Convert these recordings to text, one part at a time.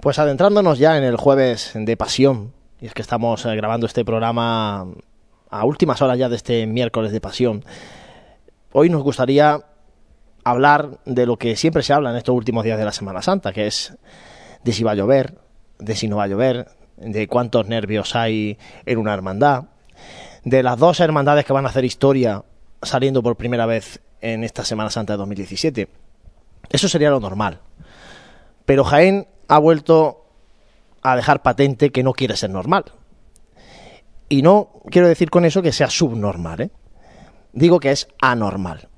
Pues adentrándonos ya en el jueves de pasión, y es que estamos eh, grabando este programa a últimas horas ya de este miércoles de pasión, hoy nos gustaría hablar de lo que siempre se habla en estos últimos días de la Semana Santa, que es de si va a llover, de si no va a llover, de cuántos nervios hay en una hermandad, de las dos hermandades que van a hacer historia saliendo por primera vez en esta Semana Santa de 2017. Eso sería lo normal. Pero Jaén ha vuelto a dejar patente que no quiere ser normal. Y no quiero decir con eso que sea subnormal, ¿eh? Digo que es anormal.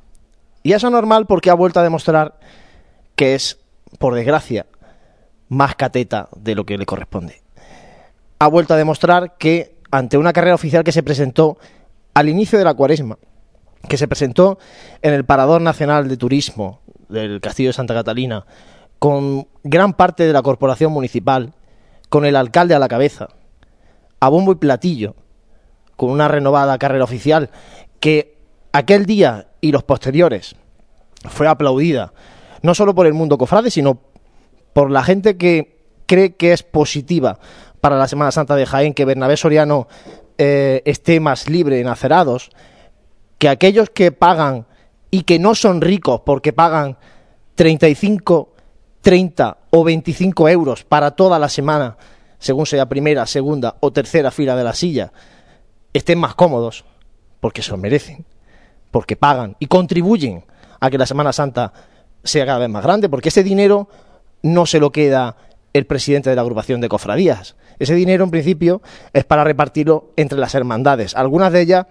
Y es anormal porque ha vuelto a demostrar que es, por desgracia, más cateta de lo que le corresponde. Ha vuelto a demostrar que ante una carrera oficial que se presentó al inicio de la cuaresma, que se presentó en el Parador Nacional de Turismo del Castillo de Santa Catalina, con gran parte de la corporación municipal, con el alcalde a la cabeza, a bombo y platillo, con una renovada carrera oficial que aquel día y los posteriores fue aplaudida, no solo por el mundo cofrade, sino por la gente que cree que es positiva para la Semana Santa de Jaén que Bernabé Soriano eh, esté más libre en acerados, que aquellos que pagan y que no son ricos porque pagan 35 30 o 25 euros para toda la semana, según sea primera, segunda o tercera fila de la silla, estén más cómodos, porque se lo merecen, porque pagan y contribuyen a que la Semana Santa sea cada vez más grande, porque ese dinero no se lo queda el presidente de la agrupación de cofradías. Ese dinero, en principio, es para repartirlo entre las hermandades, algunas de ellas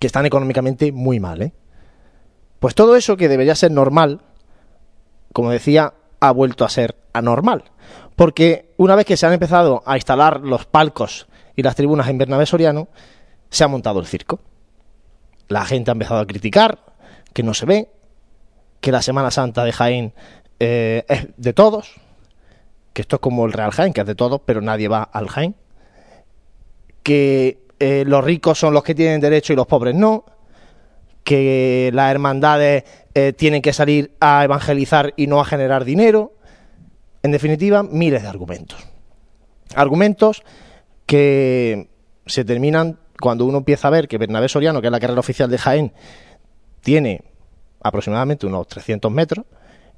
que están económicamente muy mal. ¿eh? Pues todo eso que debería ser normal, como decía, ha vuelto a ser anormal. Porque una vez que se han empezado a instalar los palcos y las tribunas en Bernabé Soriano, se ha montado el circo. La gente ha empezado a criticar que no se ve, que la Semana Santa de Jaén eh, es de todos, que esto es como el Real Jaén, que es de todos, pero nadie va al Jaén, que eh, los ricos son los que tienen derecho y los pobres no, que las hermandades eh, tienen que salir a evangelizar y no a generar dinero. En definitiva, miles de argumentos. Argumentos que se terminan cuando uno empieza a ver que Bernabé Soriano, que es la carrera oficial de Jaén, tiene aproximadamente unos 300 metros,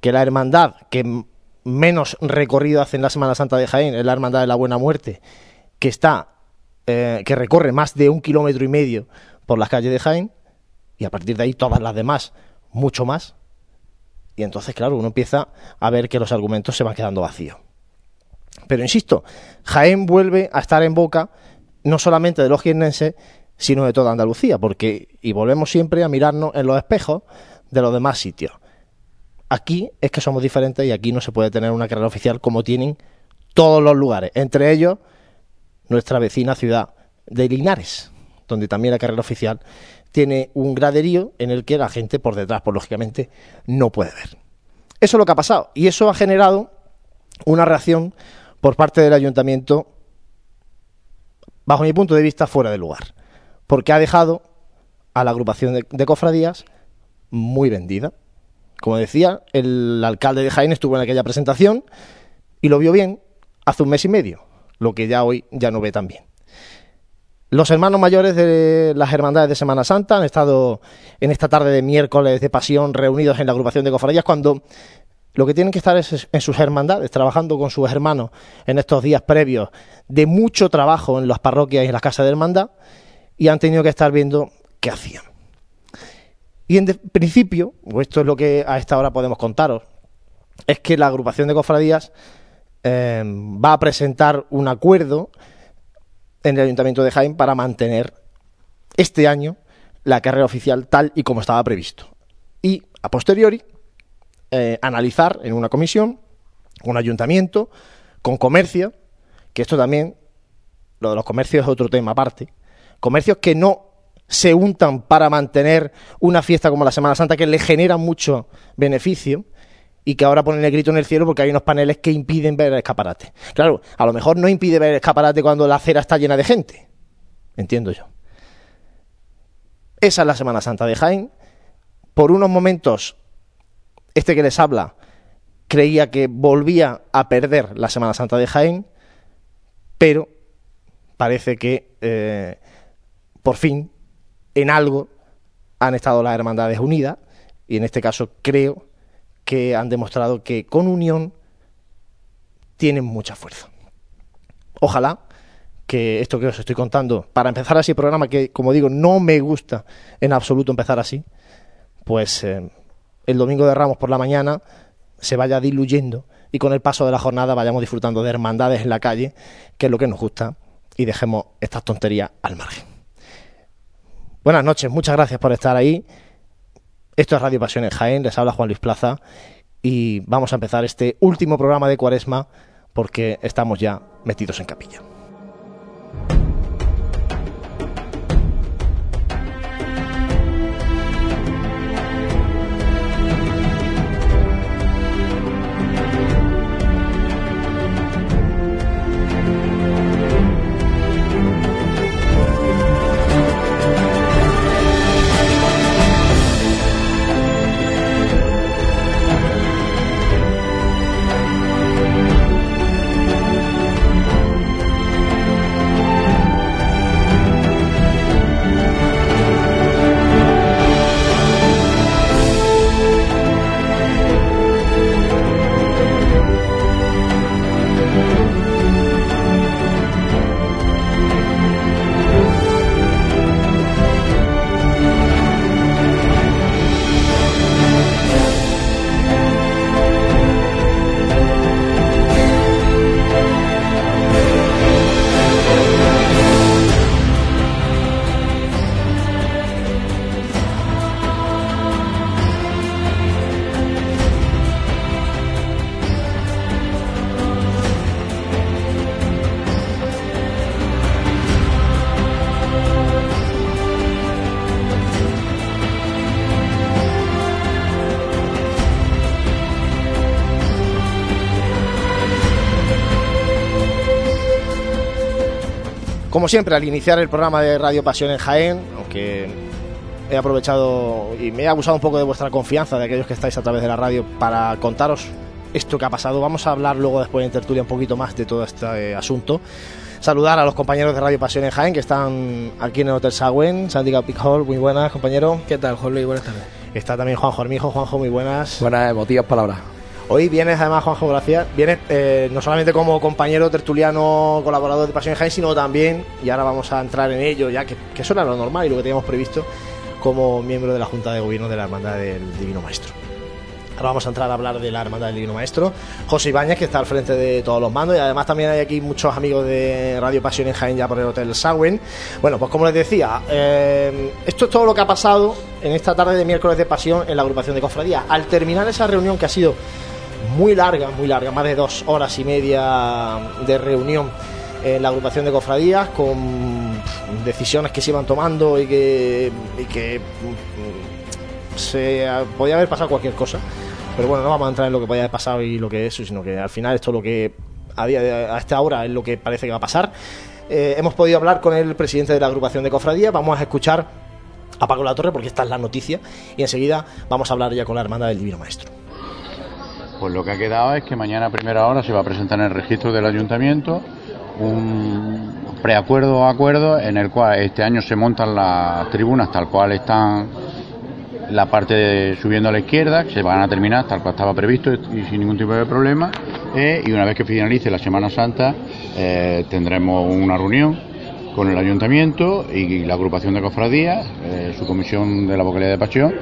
que la hermandad que menos recorrido hace en la Semana Santa de Jaén es la Hermandad de la Buena Muerte, que está, eh, que recorre más de un kilómetro y medio por las calles de Jaén, y a partir de ahí todas las demás mucho más. Y entonces, claro, uno empieza a ver que los argumentos se van quedando vacíos. Pero insisto, Jaén vuelve a estar en boca no solamente de los jiennenses, sino de toda Andalucía, porque, y volvemos siempre a mirarnos en los espejos de los demás sitios. Aquí es que somos diferentes y aquí no se puede tener una carrera oficial como tienen todos los lugares, entre ellos nuestra vecina ciudad de Linares, donde también la carrera oficial tiene un graderío en el que la gente por detrás, pues lógicamente, no puede ver. Eso es lo que ha pasado y eso ha generado una reacción por parte del ayuntamiento, bajo mi punto de vista, fuera de lugar, porque ha dejado a la agrupación de, cofradías muy vendida. Como decía, el alcalde de Jaén estuvo en aquella presentación y lo vio bien hace un mes y medio, lo que ya hoy ya no ve tan bien. Los hermanos mayores de las hermandades de Semana Santa han estado en esta tarde de miércoles de pasión reunidos en la agrupación de cofradías cuando lo que tienen que estar es en sus hermandades, trabajando con sus hermanos en estos días previos de mucho trabajo en las parroquias y en las casas de hermandad y han tenido que estar viendo qué hacían. Y en principio, esto es lo que a esta hora podemos contaros, es que la agrupación de cofradías eh, va a presentar un acuerdo en el Ayuntamiento de Jaén para mantener este año la carrera oficial tal y como estaba previsto. Y a posteriori, eh, analizar en una comisión, un ayuntamiento, con comercio, que esto también, lo de los comercios es otro tema aparte, comercios que no se untan para mantener una fiesta como la Semana Santa que le genera mucho beneficio y que ahora ponen el grito en el cielo porque hay unos paneles que impiden ver el escaparate. Claro, a lo mejor no impide ver el escaparate cuando la acera está llena de gente. Entiendo yo. Esa es la Semana Santa de Jaén. Por unos momentos, este que les habla creía que volvía a perder la Semana Santa de Jaén, pero parece que eh, por fin en algo han estado las hermandades unidas y en este caso creo que han demostrado que con unión tienen mucha fuerza. Ojalá que esto que os estoy contando, para empezar así el programa, que como digo, no me gusta en absoluto empezar así, pues eh, el domingo de Ramos por la mañana se vaya diluyendo y con el paso de la jornada vayamos disfrutando de hermandades en la calle, que es lo que nos gusta, y dejemos estas tonterías al margen. Buenas noches, muchas gracias por estar ahí. Esto es Radio Pasiones Jaén, les habla Juan Luis Plaza y vamos a empezar este último programa de Cuaresma porque estamos ya metidos en capilla. Como siempre, al iniciar el programa de Radio Pasión en Jaén, aunque he aprovechado y me he abusado un poco de vuestra confianza, de aquellos que estáis a través de la radio, para contaros esto que ha pasado. Vamos a hablar luego después en tertulia un poquito más de todo este asunto. Saludar a los compañeros de Radio Pasión en Jaén que están aquí en el Hotel Sagüen, Santiago Hall, muy buenas, compañero. ¿Qué tal, Jorge? Buenas tardes. Está también Juanjo Armijo, Juanjo, muy buenas. Buenas emotivas palabras. Hoy vienes, además, Juanjo, gracias. Vienes eh, no solamente como compañero tertuliano, colaborador de Pasión Jaén, sino también, y ahora vamos a entrar en ello, ya que, que eso era lo normal y lo que teníamos previsto, como miembro de la Junta de Gobierno de la Hermandad del Divino Maestro. Ahora vamos a entrar a hablar de la Hermandad del Divino Maestro. José Ibáñez, que está al frente de todos los mandos, y además también hay aquí muchos amigos de Radio Pasión en Jaén ya por el Hotel Sagüen. Bueno, pues como les decía, eh, esto es todo lo que ha pasado en esta tarde de miércoles de Pasión en la agrupación de cofradías. Al terminar esa reunión que ha sido muy larga, muy larga, más de dos horas y media de reunión en la agrupación de cofradías con decisiones que se iban tomando y que, y que mm, se podía haber pasado cualquier cosa. Pero bueno, no vamos a entrar en lo que podía haber pasado y lo que es, sino que al final esto es lo que a, día de, a esta hora es lo que parece que va a pasar. Eh, hemos podido hablar con el presidente de la agrupación de cofradías, vamos a escuchar a Paco La Torre porque esta es la noticia y enseguida vamos a hablar ya con la hermandad del Divino Maestro. Pues lo que ha quedado es que mañana a primera hora se va a presentar en el registro del ayuntamiento un preacuerdo o acuerdo en el cual este año se montan las tribunas tal cual están la parte subiendo a la izquierda, que se van a terminar tal cual estaba previsto y sin ningún tipo de problema. Eh, y una vez que finalice la Semana Santa eh, tendremos una reunión con el ayuntamiento y la agrupación de cofradías, eh, su comisión de la vocalía de pasión,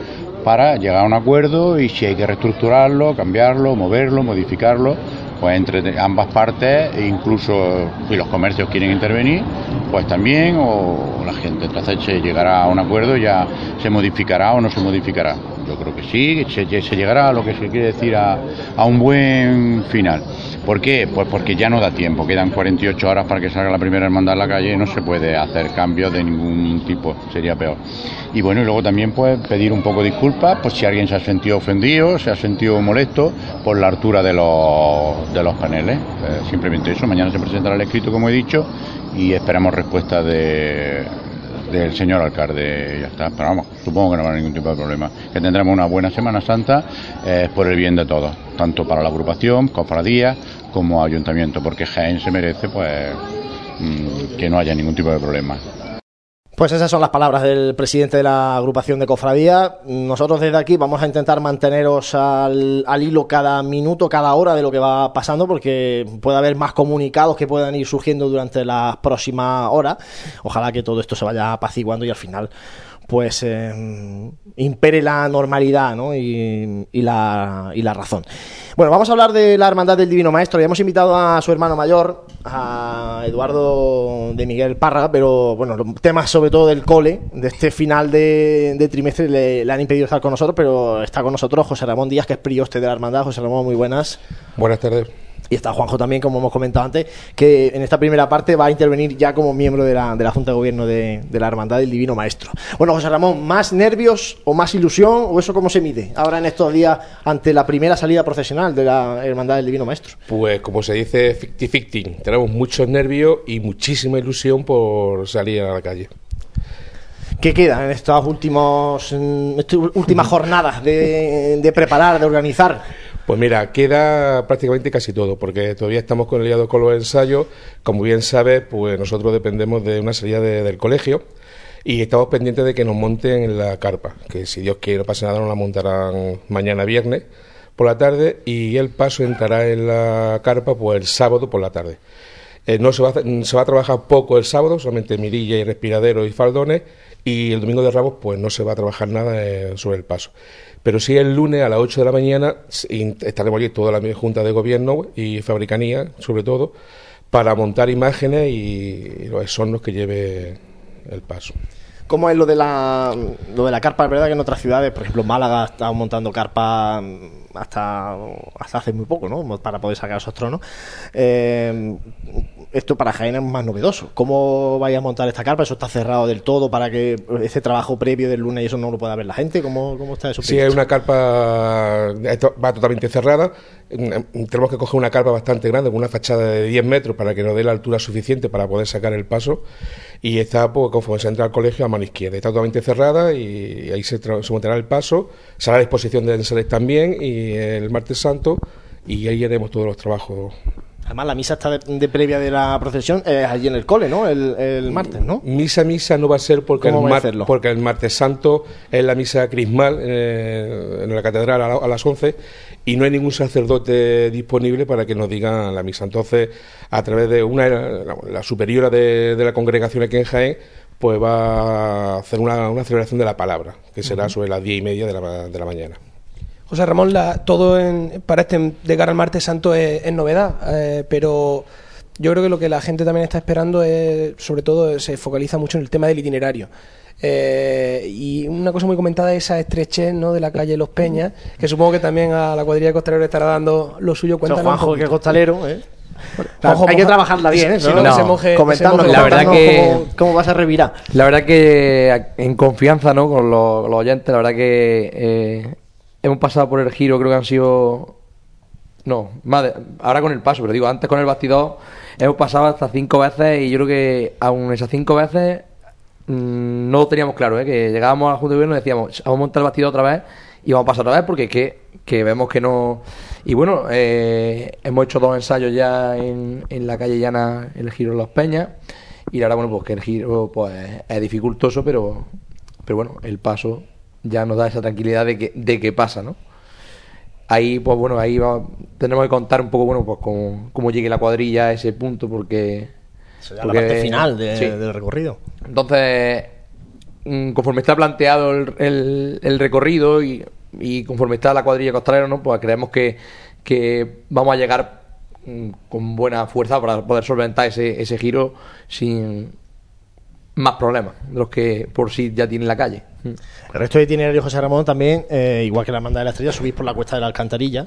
para llegar a un acuerdo y si hay que reestructurarlo, cambiarlo, moverlo, modificarlo, pues entre ambas partes, incluso si los comercios quieren intervenir, pues también, o la gente, entonces llegará a un acuerdo, ya se modificará o no se modificará. Yo creo que sí, se, llegará a lo que se quiere decir a, a un buen final. ¿Por qué? Pues porque ya no da tiempo, quedan 48 horas para que salga la primera hermandad a la calle y no se puede hacer cambios de ningún tipo, sería peor. Y bueno, y luego también pues pedir un poco de disculpas por si alguien se ha sentido ofendido, se ha sentido molesto por la altura de los, de los paneles. Eh, simplemente eso, mañana se presentará el escrito como he dicho y esperamos respuesta de, del señor alcalde, ya está. Pero vamos, supongo que no haber ningún tipo de problema. Que tendremos una buena Semana Santa eh, por el bien de todos. tanto para la agrupación, cofradía, como ayuntamiento, porque Jaén se merece pues mm, que no haya ningún tipo de problema. Pues esas son las palabras del presidente de la agrupación de cofradía. Nosotros desde aquí vamos a intentar manteneros al, hilo cada minuto, cada hora de lo que va pasando, porque puede haber más comunicados que puedan ir surgiendo durante las próximas horas. Ojalá que todo esto se vaya apaciguando y al final pues eh, impere la normalidad ¿no? y, la, y, la, razón. Bueno, vamos a hablar de la Hermandad del Divino Maestro y hemos invitado a su hermano mayor, a Eduardo de Miguel Parra, pero bueno, los temas sobre todo del cole, de este final de, trimestre, le, le, han impedido estar con nosotros, pero está con nosotros José Ramón Díaz, que es prioste de la Hermandad. José Ramón, muy buenas. Buenas tardes. Y está Juanjo también, como hemos comentado antes, que en esta primera parte va a intervenir ya como miembro de la, de la Junta de Gobierno de, la Hermandad del Divino Maestro. Bueno, José Ramón, ¿más nervios o más ilusión o eso cómo se mide ahora en estos días ante la primera salida profesional de la Hermandad del Divino Maestro? Pues como se dice, ficti-ficti. Tenemos muchos nervios y muchísima ilusión por salir a la calle. ¿Qué queda en estas, últimos, estas últimas jornadas de, de preparar, de organizar? Pues mira, queda prácticamente casi todo, porque todavía estamos con el liado con los ensayos. Como bien sabes, pues nosotros dependemos de una salida del colegio y estamos pendientes de que nos monten en la carpa, que si Dios quiere no pasa nada nos la montarán mañana viernes por la tarde y el paso entrará en la carpa pues el sábado por la tarde. Eh, no se va, a, se va a trabajar poco el sábado, solamente mirilla y respiradero y faldones, y el domingo de Ramos pues no se va a trabajar nada eh, sobre el paso. Pero sí el lunes a las 8 de la mañana estaremos allí toda la Junta de Gobierno y Fabricanía, sobre todo, para montar imágenes y los sonnos que lleve el paso. ¿Cómo es lo de la, lo de la carpa? Es verdad que en otras ciudades, por ejemplo, Málaga estado montando carpa hasta, hasta hace muy poco, ¿no? Para poder sacar esos tronos. Eh, esto para Jaén es más novedoso. ¿Cómo vais a montar esta carpa? ¿Eso está cerrado del todo para que ese trabajo previo del lunes y eso no lo pueda ver la gente? ¿Cómo, cómo está eso? Sí, hay una carpa, va totalmente cerrada. Mm, tenemos que coger una carpa bastante grande, con una fachada de 10 metros para que nos dé la altura suficiente para poder sacar el paso. Y está, pues, conforme se entra al colegio, a mano izquierda. Está totalmente cerrada y ahí se, se montará el paso. Será la disposición de enseres también y el martes santo y ahí haremos todos los trabajos Además, la misa está de, previa de la procesión es allí en el cole, ¿no? El, martes, ¿no? Misa, misa no va a ser porque, el, porque el martes santo es la misa crismal eh, en la catedral a, las 11 y no hay ningún sacerdote disponible para que nos diga la misa. Entonces, a través de una la, superiora de, la congregación aquí en Jaén, pues va a hacer una, celebración de la palabra, que será sobre las diez y media de la, de la mañana. José Ramón, todo para este de cara al martes santo es, novedad, eh, pero yo creo que lo que la gente también está esperando es, sobre todo, se focaliza mucho en el tema del itinerario. Eh, y una cosa muy comentada es esa estrechez ¿no? de la calle Los Peñas, que supongo que también a la cuadrilla de costaleros estará dando lo suyo. Cuéntanos Juanjo, que costalero, ¿eh? hay que trabajarla bien, ¿eh? Si no, se moje, la verdad que cómo, vas a revirar. La verdad que en confianza ¿no? con los, oyentes, la verdad que eh, hemos pasado por el giro, creo que han sido. No, más ahora con el paso, pero digo, antes con el bastidor hemos pasado hasta cinco veces y yo creo que aún esas cinco veces mm, no lo teníamos claro, ¿eh? que llegábamos a la Junta de Gobierno y decíamos, vamos a montar el bastidor otra vez y vamos a pasar otra vez porque que, que vemos que no. Y bueno, eh, hemos hecho dos ensayos ya en, en la calle llana, el giro de Los Peñas, y ahora, bueno, pues que el giro pues es dificultoso, pero, pero bueno, el paso ya nos da esa tranquilidad de que, de que pasa, ¿no? Ahí, pues bueno, ahí tenemos que contar un poco, bueno, pues cómo, llegue la cuadrilla a ese punto, porque... la parte final del recorrido. Entonces, mm, conforme está planteado el, el, recorrido y, y, conforme está la cuadrilla costalera, ¿no? Pues creemos que, que vamos a llegar mm, con buena fuerza para poder solventar ese, ese giro sin más problemas de los que por sí ya tiene la calle. El resto de itinerario José Ramón también, eh, igual que la manda de la estrella, subís por la cuesta de la alcantarilla,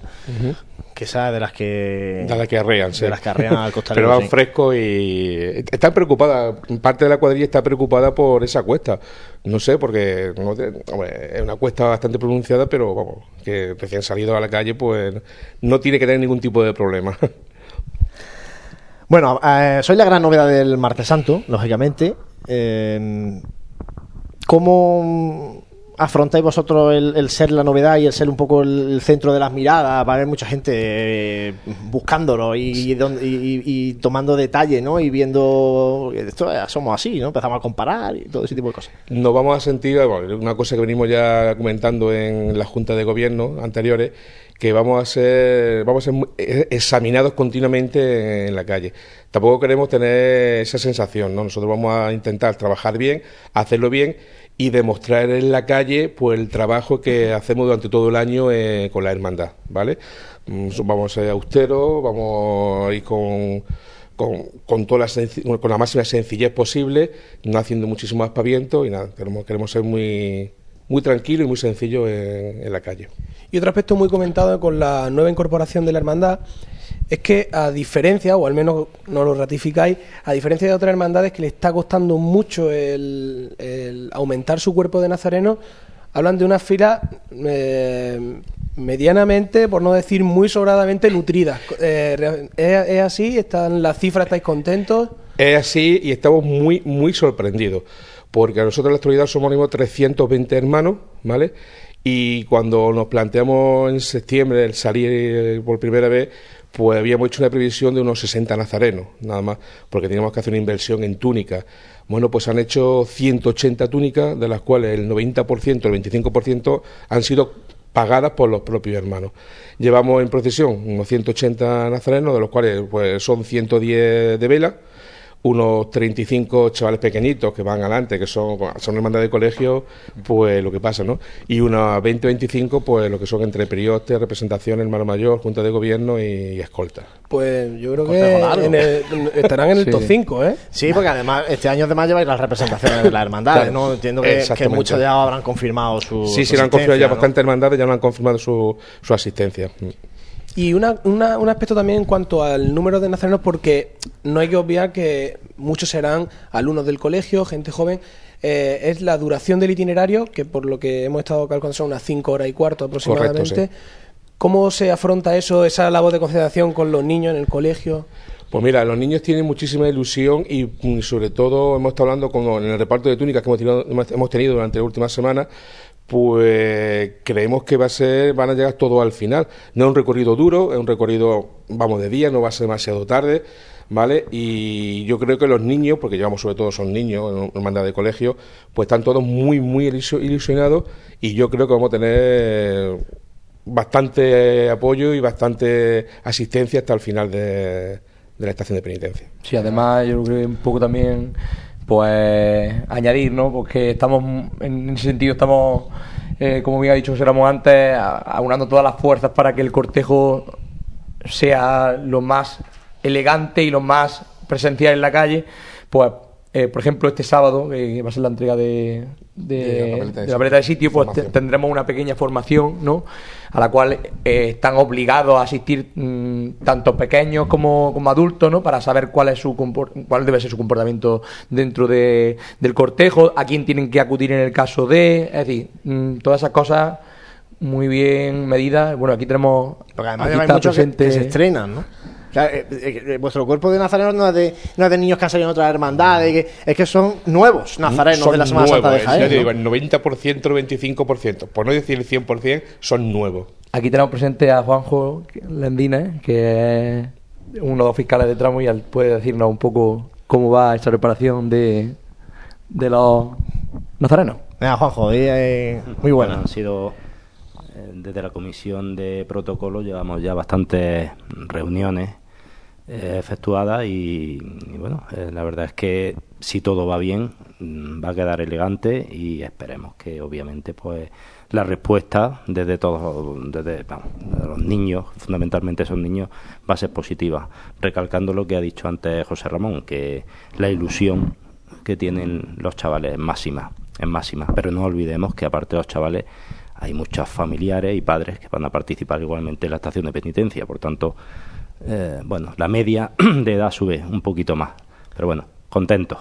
que esa de las que. De las que arrean, sí. De las que arrean al costalero. Pero van frescos y. Están preocupadas, parte de la cuadrilla está preocupada por esa cuesta. No sé, porque es una cuesta bastante pronunciada, pero vamos, que recién salido a la calle, pues no tiene que tener ningún tipo de problema. Bueno, eh, soy la gran novedad del Martes Santo, lógicamente. Eh, ¿Cómo afrontáis vosotros el, ser la novedad y el ser un poco el, centro de las miradas? Va a haber mucha gente eh, buscándolo y, y, tomando detalle, ¿no? Y viendo, esto somos así, ¿no? Empezamos a comparar y todo ese tipo de cosas. Nos vamos a sentir, una cosa que venimos ya comentando en la Junta de Gobierno anteriores, que vamos a ser, vamos a ser eh, examinados continuamente en la calle. Tampoco queremos tener esa sensación, ¿no? Nosotros vamos a intentar trabajar bien, hacerlo bien y demostrar en la calle pues el trabajo que hacemos durante todo el año eh, con la hermandad, ¿vale? Mm, vamos a ser austeros, vamos a ir con, con, con, toda la, con la máxima sencillez posible, no haciendo muchísimo aspaviento y nada, queremos, queremos ser muy, muy tranquilo y muy sencillo en la calle. Y otro aspecto muy comentado con la nueva incorporación de la hermandad es que a diferencia, o al menos no lo ratificáis, a diferencia de otras hermandades que le está costando mucho el, aumentar su cuerpo de nazareno, hablan de una fila eh, medianamente, por no decir muy sobradamente nutridas. Eh, ¿es, así? ¿Están las cifras? ¿Estáis contentos? Es así y estamos muy, muy sorprendidos, porque nosotros en la actualidad somos 320 hermanos, ¿vale? Y cuando nos planteamos en septiembre el salir por primera vez, pues habíamos hecho una previsión de unos 60 nazarenos, nada más, porque teníamos que hacer una inversión en túnicas. Bueno, pues han hecho 180 túnicas, de las cuales el 90%, el 25% han sido pagadas por los propios hermanos. Llevamos en procesión unos 180 nazarenos, de los cuales pues, son 110 de vela, unos 35 chavales pequeñitos que van adelante, que son, son hermandad de colegio, pues lo que pasa, ¿no? Y unos 20 25, pues lo que son entre perioste, representación, hermano mayor, junta de gobierno y, escolta. Pues yo creo que estarán en el top 5, ¿eh? Sí, porque además este año además lleváis las representaciones de las hermandades, ¿no? Entiendo que, muchos ya habrán confirmado su. Sí, sí, lo han confirmado ya bastantes hermandades, ya no han confirmado su, su asistencia. Y una, una, un aspecto también en cuanto al número de nazarenos, porque no hay que obviar que muchos serán alumnos del colegio, gente joven. Eh, es la duración del itinerario, que por lo que hemos estado calculando son unas 5 horas y cuarto aproximadamente. ¿Cómo se afronta eso, esa labor de concentración con los niños en el colegio? Pues mira, los niños tienen muchísima ilusión y mm, sobre todo hemos estado hablando con, en el reparto de túnicas que hemos tenido, hemos tenido durante la última semana, pues creemos que va a ser, van a llegar todo al final. No es un recorrido duro, es un recorrido, vamos, de día, no va a ser demasiado tarde, ¿vale? Y yo creo que los niños, porque llevamos sobre todo son niños en manda de colegio, pues están todos muy, muy ilusionados y yo creo que vamos a tener bastante apoyo y bastante asistencia hasta el final de, de la estación de penitencia. Sí, además yo creo que un poco también pues añadir, ¿no? Porque estamos, en ese sentido, estamos, eh, como bien ha dicho José antes, aunando todas las fuerzas para que el cortejo sea lo más elegante y lo más presencial en la calle, pues eh, por ejemplo, este sábado, que va a ser la entrega de, de, la paleta de sitio, pues tendremos una pequeña formación, ¿no? A la cual eh, están obligados a asistir mm, tanto pequeños como, como, adultos, ¿no? Para saber cuál es su cuál debe ser su comportamiento dentro de, del cortejo, a quién tienen que acudir en el caso de, es decir, mm, todas esas cosas muy bien medidas. Bueno, aquí tenemos. Porque además hay muchos que se estrenan, ¿no? Eh, eh, eh, vuestro cuerpo de nazarenos no es de, no es de niños que han salido en otras hermandades, es que son nuevos nazarenos de la Semana Santa de Jaén. digo, el 90%, el 25%, por no decir el 100%, son nuevos. Aquí tenemos presente a Juanjo Lendina, que es uno de los fiscales de tramo y él puede decirnos un poco cómo va esta reparación de, de los nazarenos. Juanjo, muy buena. Han sido desde la comisión de protocolo llevamos ya bastantes reuniones eh, efectuada y, bueno, eh, la verdad es que si todo va bien mm, va a quedar elegante y esperemos que obviamente pues la respuesta desde todos, los niños, fundamentalmente son niños, va a ser positiva, recalcando lo que ha dicho antes José Ramón, que la ilusión que tienen los chavales es máxima, es máxima, pero no olvidemos que aparte los chavales hay muchos familiares y padres que van a participar igualmente en la estación de penitencia, por tanto eh, bueno, la media de edad sube un poquito más. Pero bueno, contentos.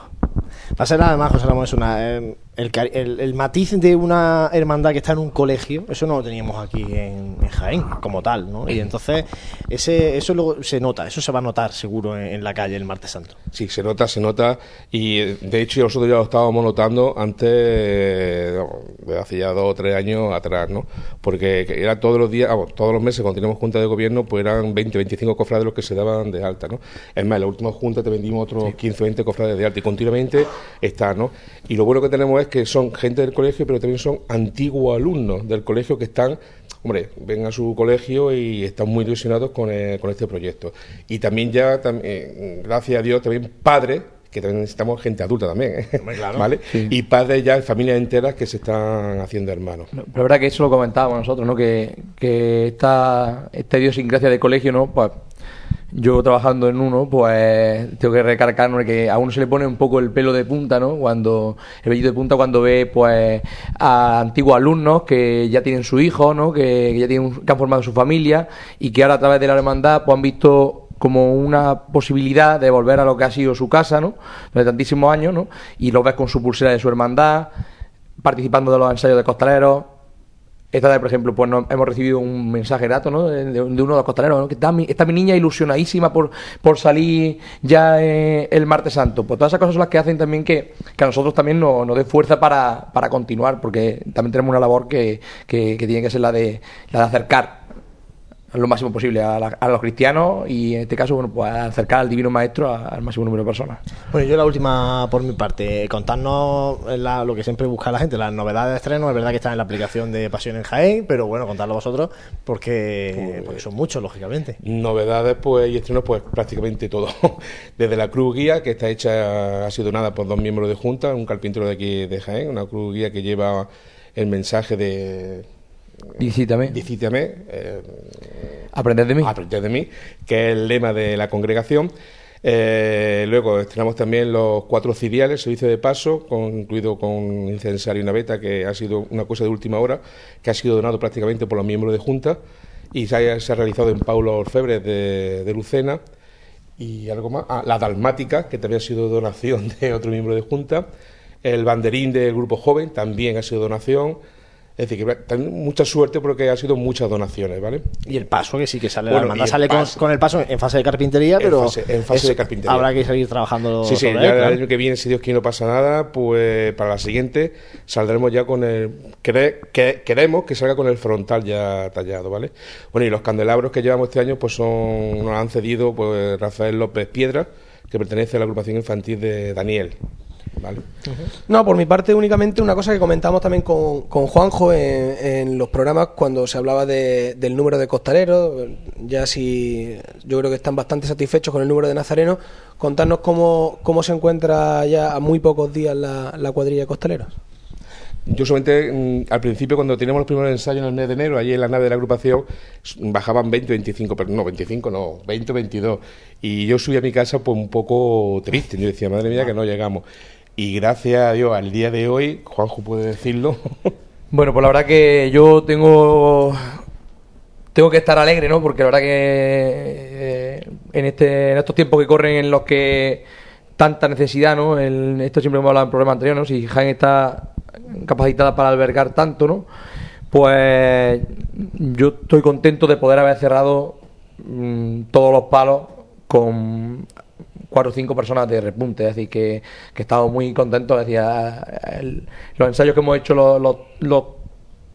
Va a ser además, José Ramón, es una, eh, el, el- el matiz de una hermandad que está en un colegio, eso no lo teníamos aquí en, en Jaén, como tal, ¿no? Y entonces, ese, eso luego se nota, eso se va a notar seguro en, en la calle el martes santo. Sí, se nota, se nota. Y de hecho, nosotros ya lo estábamos notando antes, eh, de hace ya dos o tres años atrás, ¿no? Porque que era todos los días, vamos, todos los meses cuando teníamos junta de gobierno, pues eran 20, 25 cofrades los que se daban de alta, ¿no? Es más, en la última junta te vendimos otros 15, 20 cofrades de alta y continuamente está, ¿no? Y lo bueno que tenemos es que son gente del colegio, pero también son antiguos alumnos del colegio que están hombre, ven a su colegio y están muy ilusionados con, eh, con este proyecto. Y también ya, tam- eh, gracias a Dios, también padres, que también necesitamos gente adulta también, ¿eh? ¿vale? Y padres ya, familias enteras que se están haciendo hermanos. No, Pero es verdad que eso lo comentábamos nosotros, ¿no? Que, que esta, esta idiosincrasia de colegio, ¿no? Pues yo trabajando en uno, pues tengo que recargar que a uno se le pone un poco el pelo de punta, ¿no? Cuando, el vellito de punta cuando ve, pues, a antiguos alumnos que ya tienen su hijo, ¿no? Que, que ya tienen, que han formado su familia y que ahora a través de la hermandad, pues han visto como una posibilidad de volver a lo que ha sido su casa, ¿no? Durante tantísimos años, ¿no? Y los ves con su pulsera de su hermandad, participando de los ensayos de costaleros. Esta vez, por ejemplo, pues nos- hemos recibido un mensaje grato, ¿no? De, uno de los costaleros. Que está mi, está mi niña ilusionadísima por, por salir ya eh, el martes santo. Pues todas esas cosas son las que hacen también que, que a nosotros también nos, nos dé fuerza para, para continuar, porque también tenemos una labor que, que, que tiene que ser la de, la de acercar lo máximo posible a, la- a los cristianos y en este caso, bueno, pues acercar al Divino Maestro al máximo número de personas. Bueno, yo la última por mi parte, contarnos la- lo que siempre busca la gente, las novedades de estreno, es verdad que están en la aplicación de Pasión en Jaén, pero bueno, contarlo vosotros porque, porque son muchos, lógicamente. Novedades pues y estrenos pues prácticamente todo. Desde la cruz guía que está hecha, ha sido donada por dos miembros de junta, un carpintero de aquí de Jaén, una cruz guía que lleva el mensaje de Visítame. Visítame, eh, Aprender de mí. aprender de mí, que es el lema de la congregación. Eh, luego estrenamos también los cuatro ciriales, servicio de paso, con- incluido con incensario y naveta, que ha sido una cosa de última hora, que ha sido donado prácticamente por los miembros de Junta y se ha, se ha realizado en Paulo Orfebre de, de Lucena. Y algo más, ah, la dalmática, que también ha sido donación de otro miembro de Junta. El banderín del Grupo Joven también ha sido donación. Es decir, que también mucha suerte porque ha sido muchas donaciones, ¿vale? Y el paso, que sí que sale, Bueno, la sale con, el paso en fase de carpintería, En pero fase- en fase de carpintería. habrá que seguir trabajando Sí, sí, sobre ya él, el claro. año que viene, si Dios quiere no pasa nada, pues para la siguiente saldremos ya con el... cre- que- queremos que salga con el frontal ya tallado, ¿vale? Bueno, y los candelabros que llevamos este año, pues son nos han cedido pues Rafael López Piedra, que pertenece a la agrupación infantil de Daniel, ¿vale? No, por mi parte únicamente una cosa que comentamos también con, con Juanjo en, en los programas cuando se hablaba de- del número de costaleros, ya si yo creo que están bastante satisfechos con el número de nazarenos, contarnos cómo, cómo se encuentra ya a muy pocos días la, la cuadrilla de costaleros. Yo solamente mm, al principio cuando teníamos los primeros ensayos en el mes de enero, allí en la nave de la agrupación, bajaban 20, 25, pero no, 25 no, 20, 22. Y yo subí a mi casa pues un poco triste, yo decía, madre mía, que no llegamos. Y gracias a Dios, al día de hoy, Juanjo puede decirlo, Bueno, pues la verdad que yo tengo tengo que estar alegre, ¿no? Porque la verdad que eh, en este en estos tiempos que corren en los que tanta necesidad, ¿no? Esto siempre hemos hablado en programas anteriores, ¿no? Si Jaén está capacitada para albergar tanto, ¿no? Pues yo estoy contento de poder haber cerrado mm, todos los palos con cuatro o cinco personas de repunte, es decir, que, que estamos muy contentos. Es los ensayos que hemos hecho, los, los- los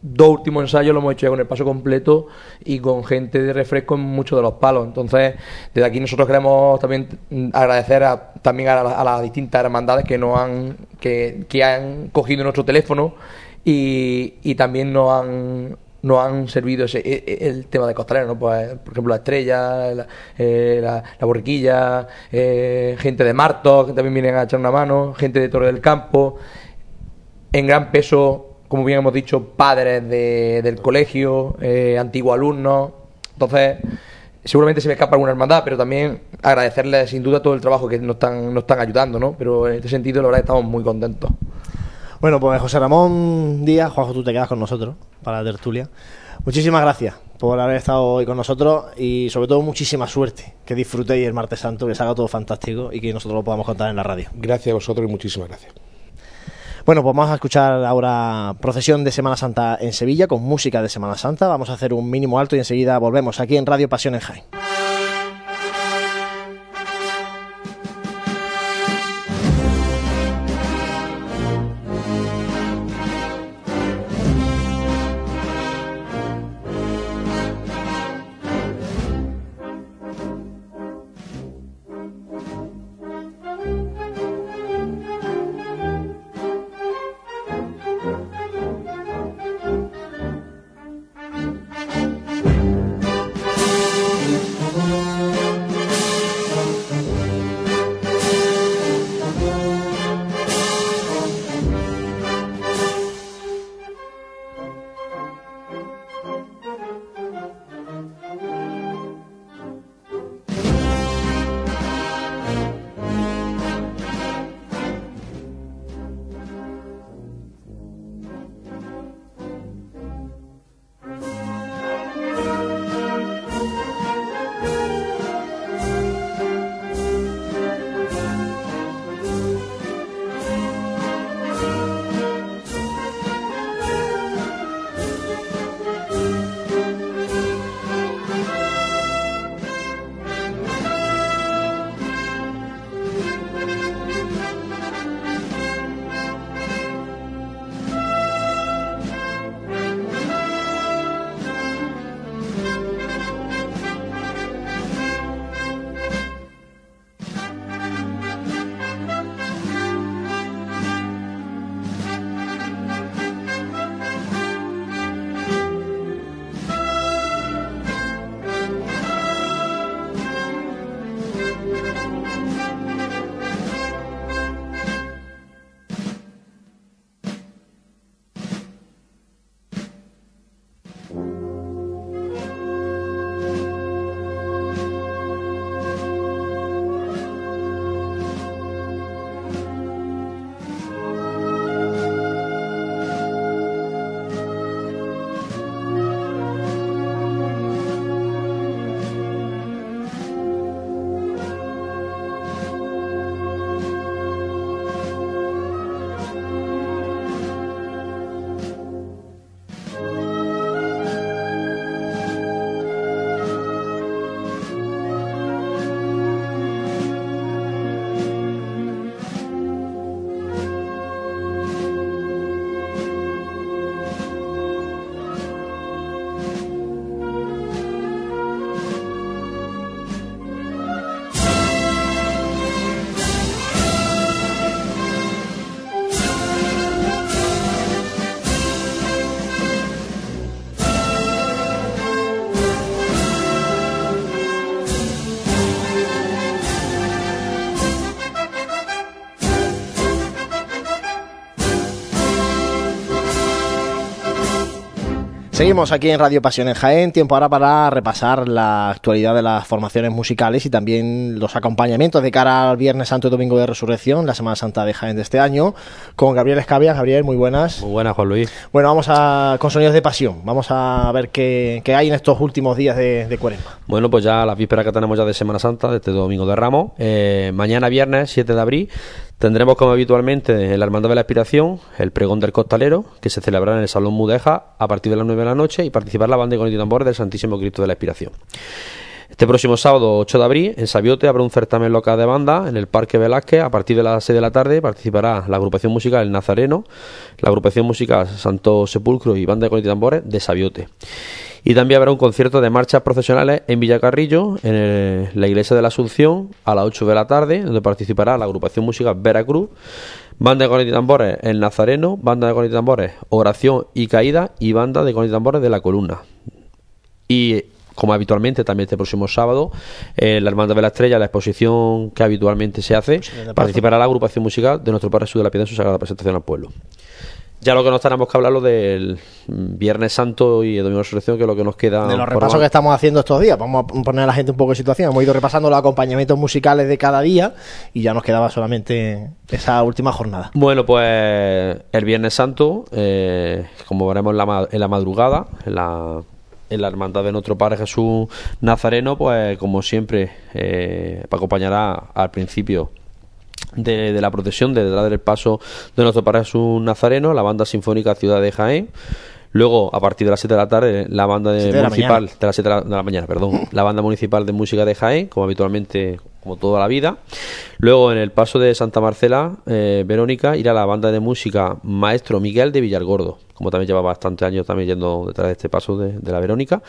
dos últimos ensayos los hemos hecho ya con el paso completo y con gente de refresco en muchos de los palos. Entonces, desde aquí nosotros queremos también agradecer a- también a, la- a las distintas hermandades que nos han, que, que han cogido nuestro teléfono y, y también nos han nos han servido ese, e- e- el tema de costalero, ¿no? Pues, por ejemplo, la estrella, la, eh, la, la borriquilla, eh, gente de Martos que también vienen a echar una mano, gente de Torre del Campo, en gran peso, como bien hemos dicho, padres de- del colegio, eh, antiguos alumnos. Entonces, seguramente se me escapa alguna hermandad, pero también agradecerles sin duda todo el trabajo que nos están, nos están ayudando, ¿no? Pero en este sentido, la verdad, estamos muy contentos. Bueno, pues José Ramón Díaz, Juanjo, tú te quedas con nosotros para la tertulia. Muchísimas gracias por haber estado hoy con nosotros y sobre todo muchísima suerte. Que disfrutéis el martes santo, que salga todo fantástico y que nosotros lo podamos contar en la radio. gracias a vosotros y muchísimas gracias. Bueno, pues vamos a escuchar ahora procesión de Semana Santa en Sevilla con música de Semana Santa. Vamos a hacer un mínimo alto y enseguida volvemos aquí en Radio Pasión en Jaén. Seguimos aquí en Radio Pasión en Jaén, tiempo ahora para repasar la actualidad de las formaciones musicales y también los acompañamientos de cara al Viernes Santo y Domingo de Resurrección, la Semana Santa de Jaén de este año, con Gabriel Escabia. Gabriel, muy buenas. Muy buenas, Juan Luis. Bueno, vamos a con sonidos de pasión, vamos a ver qué, qué hay en estos últimos días de, de Cuaresma. Bueno, pues ya la víspera que tenemos ya de Semana Santa, de este Domingo de Ramos, eh, mañana viernes 7 de abril, Tendremos como habitualmente en la Hermandad de la Aspiración el pregón del costalero, que se celebrará en el Salón Mudeja a partir de las 9 de la noche y participar la banda de con y del Santísimo Cristo de la Aspiración. Este próximo sábado 8 de abril en Sabiote habrá un certamen local de banda en el Parque Velázquez a partir de las 6 de la tarde participará la agrupación musical El Nazareno, la agrupación musical Santo Sepulcro y banda de con tambores de Sabiote. Y también habrá un concierto de marchas profesionales en Villacarrillo, en el- la iglesia de la Asunción, a las 8 de la tarde, donde participará la agrupación musical Veracruz, banda de cornet y tambores El Nazareno, banda de cornet y tambores Oración y Caída y banda de cornet y tambores de La Columna. Y como habitualmente también este próximo sábado, en la Hermandad de la Estrella, la exposición que habitualmente se hace, participará la agrupación musical de nuestro Padre Jesús de la Piedad en su sagrada presentación al pueblo. Ya lo que nos tenemos que hablar lo del Viernes Santo y el Domingo de Resurrección, que es lo que nos queda. De los repasos que estamos haciendo estos días, vamos a poner a la gente un poco en situación. Hemos ido repasando los acompañamientos musicales de cada día y ya nos quedaba solamente esa última jornada. Bueno, pues el Viernes Santo, eh, como veremos en la, en la madrugada, en la, en la hermandad de nuestro Padre Jesús Nazareno, pues como siempre, eh, acompañará al principio de, de la procesión, de detrás del paso de nuestro Padre Jesús Nazareno, la banda sinfónica Ciudad de Jaén. Luego, a partir de las 7 de la tarde, la banda de la municipal, de las 7 de la, de la mañana, perdón, la banda municipal de música de Jaén, como habitualmente, como toda la vida. Luego, en el paso de Santa Marcela, eh, Verónica, irá la banda de música Maestro Miguel de Villargordo, como también lleva bastantes años también yendo detrás de este paso de, de la Verónica.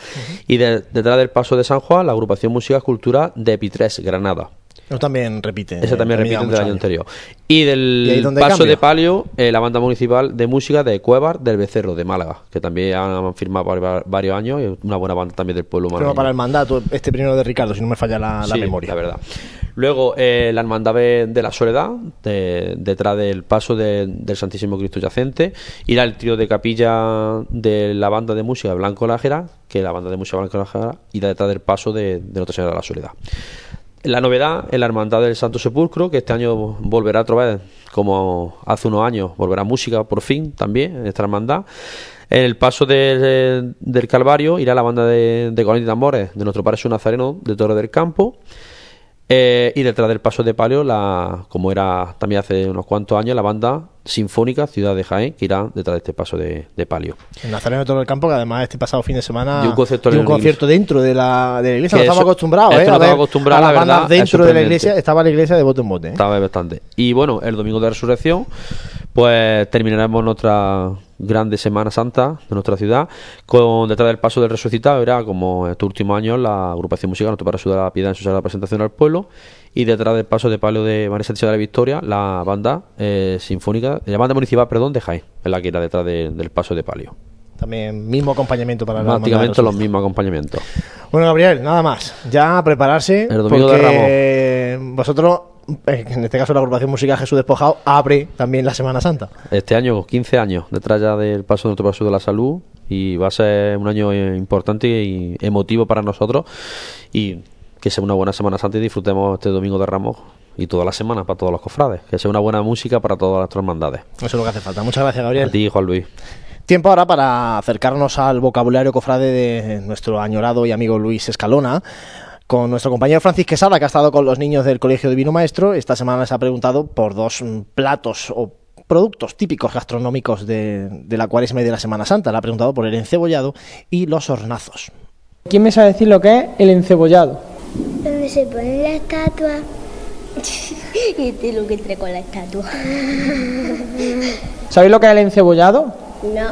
Y de- detrás del paso de San Juan, la agrupación Música Cultura de Pitres, Granada. Eso también repite. Ese también repite del año anterior. Y del ¿Y ahí dónde paso cambia? de palio, eh, la banda municipal de música de Cuevar del Becerro, de Málaga, que también han firmado varios años y una buena banda también del pueblo malagueño. para el mandato, este primero de Ricardo, si no me falla la, la Sí, memoria. la verdad. Luego, eh, la Hermandad de de la Soledad, de- detrás del paso de- del Santísimo Cristo Yacente, irá el trío de capilla de la banda de música Blanco Lájera, que la banda de música Blanco Lájera irá detrás del paso de, de Nuestra Señora de la Soledad. La novedad en la Hermandad del Santo Sepulcro, que este año volverá otra vez, como hace unos años, volverá música por fin también en esta hermandad. En el paso de- del Calvario irá la banda de, de y tambores de nuestro Padre Nazareno de Torre del Campo. Eh, y detrás del paso de palio, la, como era también hace unos cuantos años, la banda sinfónica Ciudad de Jaén, que irá detrás de este paso de, de palio. En Nazareno de todo el campo, que además este pasado fin de semana Y un concierto dio un concierto dentro de la, de la iglesia. Que No estamos eso- acostumbrados, ¿eh? no a estamos ver acostumbrados, a la verdad, dentro de la iglesia. Estaba la iglesia de bote en bote. ¿eh? Estaba bastante. Y bueno, el domingo de resurrección, pues terminaremos nuestra grande Semana Santa de nuestra ciudad con detrás del paso del resucitado. Era como estos últimos años la agrupación musical Nuestro para de la Piedad en su sala de presentación al pueblo. Y detrás del paso de palio de María Santísima de la Victoria, la banda eh, sinfónica, la banda municipal, perdón, de Jaén, es la que irá detrás de- del paso de palio. También mismo acompañamiento para Prácticamente los mismos acompañamientos. Bueno, Gabriel, nada más. Ya a prepararse. El domingo de porque vosotros, en este caso la agrupación musical Jesús Despojado, abre también la Semana Santa. Este año, 15 años detrás ya del paso de nuestro paso de la salud y va a ser un año eh, importante y emotivo para nosotros y que sea una buena Semana Santa y disfrutemos este domingo de Ramos y toda la semana para todos los cofrades, que sea una buena música para todas las hermandades. Eso es lo que hace falta. Muchas gracias, A Gabriel. ti, Juan Luis. Tiempo ahora para acercarnos al vocabulario cofrade de nuestro añorado y amigo Luis Escalona. Con nuestro compañero Francis Quesada, que ha estado con los niños del Colegio Divino Maestro, esta semana les ha preguntado por dos mm, platos o productos típicos gastronómicos de, de la cuaresma y de la Semana Santa. Le ha preguntado por el encebollado y los hornazos. ¿Quién me sabe decir lo que es el encebollado? Donde se pone la estatua. y este es lo que trae con la estatua. ¿Sabéis lo que es el encebollado? No,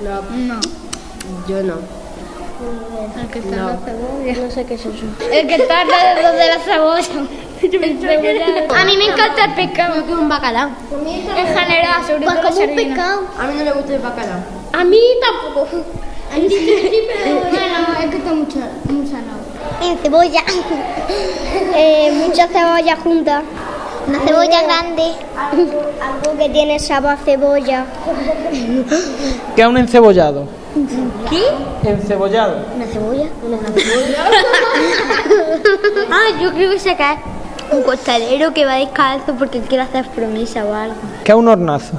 no, no. Yo no. El que está en la cebolla. No sé qué es eso. El que está alrededor de la cebolla. A mí me encanta el pescado. Que es un bacalao. En general, sobre todo como un pescado. A mí no me gusta el bacalao. A mí tampoco. A mí sí, sí, pero no, no, es que está mucho, muy salado. En cebolla. eh, muchas cebollas juntas. Una cebolla grande. Algo que tiene sabor a cebolla. ¿Qué es un encebollado? ¿Qué? Encebollado. ¿Una cebolla? ¿Una cebolla? ah, yo creo que se cae un costalero que va descalzo porque quiere hacer promesa o algo. ¿Qué es un hornazo?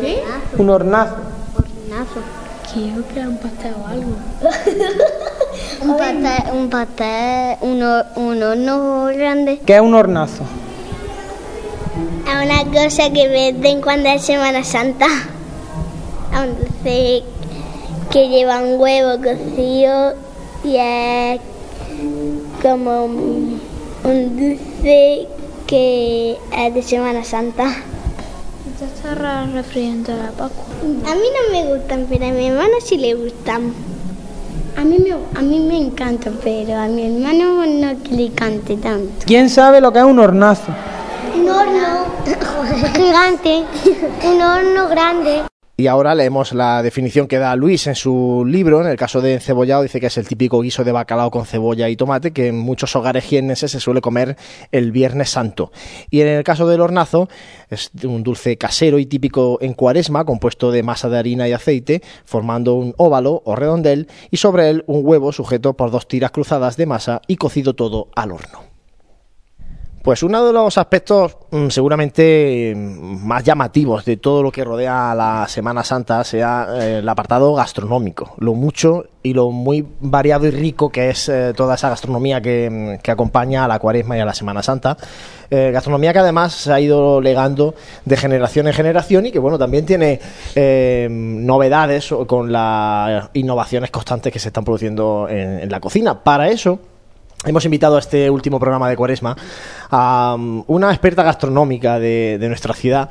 ¿Qué? Un hornazo. Hornazo. Que era un pastel o algo. un pastel, un pastel, un, hor- un horno grande. ¿Qué es un hornazo? Es una cosa que venden cuando es Semana Santa. Un dulce que lleva un huevo cocido y es como un, un dulce que es de Semana Santa. Ya está raro refiriendo a la Pascua. A mí no me gustan, pero a mi hermano sí le gustan. A mí me, a mí me encantan, pero a mi hermano no que le encante tanto. ¿Quién sabe lo que es un hornazo? Un horno gigante, un horno grande. Y ahora leemos la definición que da Luis en su libro. En el caso de encebollado dice que es el típico guiso de bacalao con cebolla y tomate que en muchos hogares jienenses se suele comer el Viernes Santo. Y en el caso del hornazo es un dulce casero y típico en cuaresma compuesto de masa de harina y aceite formando un óvalo o redondel y sobre él un huevo sujeto por dos tiras cruzadas de masa y cocido todo al horno. Pues uno de los aspectos mm, seguramente mm, más llamativos de todo lo que rodea a la Semana Santa sea eh, el apartado gastronómico, lo mucho y lo muy variado y rico que es eh, toda esa gastronomía que, mm, que acompaña a la Cuaresma y a la Semana Santa. Eh, gastronomía que además se ha ido legando de generación en generación y que bueno también tiene eh, novedades con las innovaciones constantes que se están produciendo en, en la cocina. Para eso Hemos invitado a este último programa de Cuaresma a um, una experta gastronómica de, de nuestra ciudad,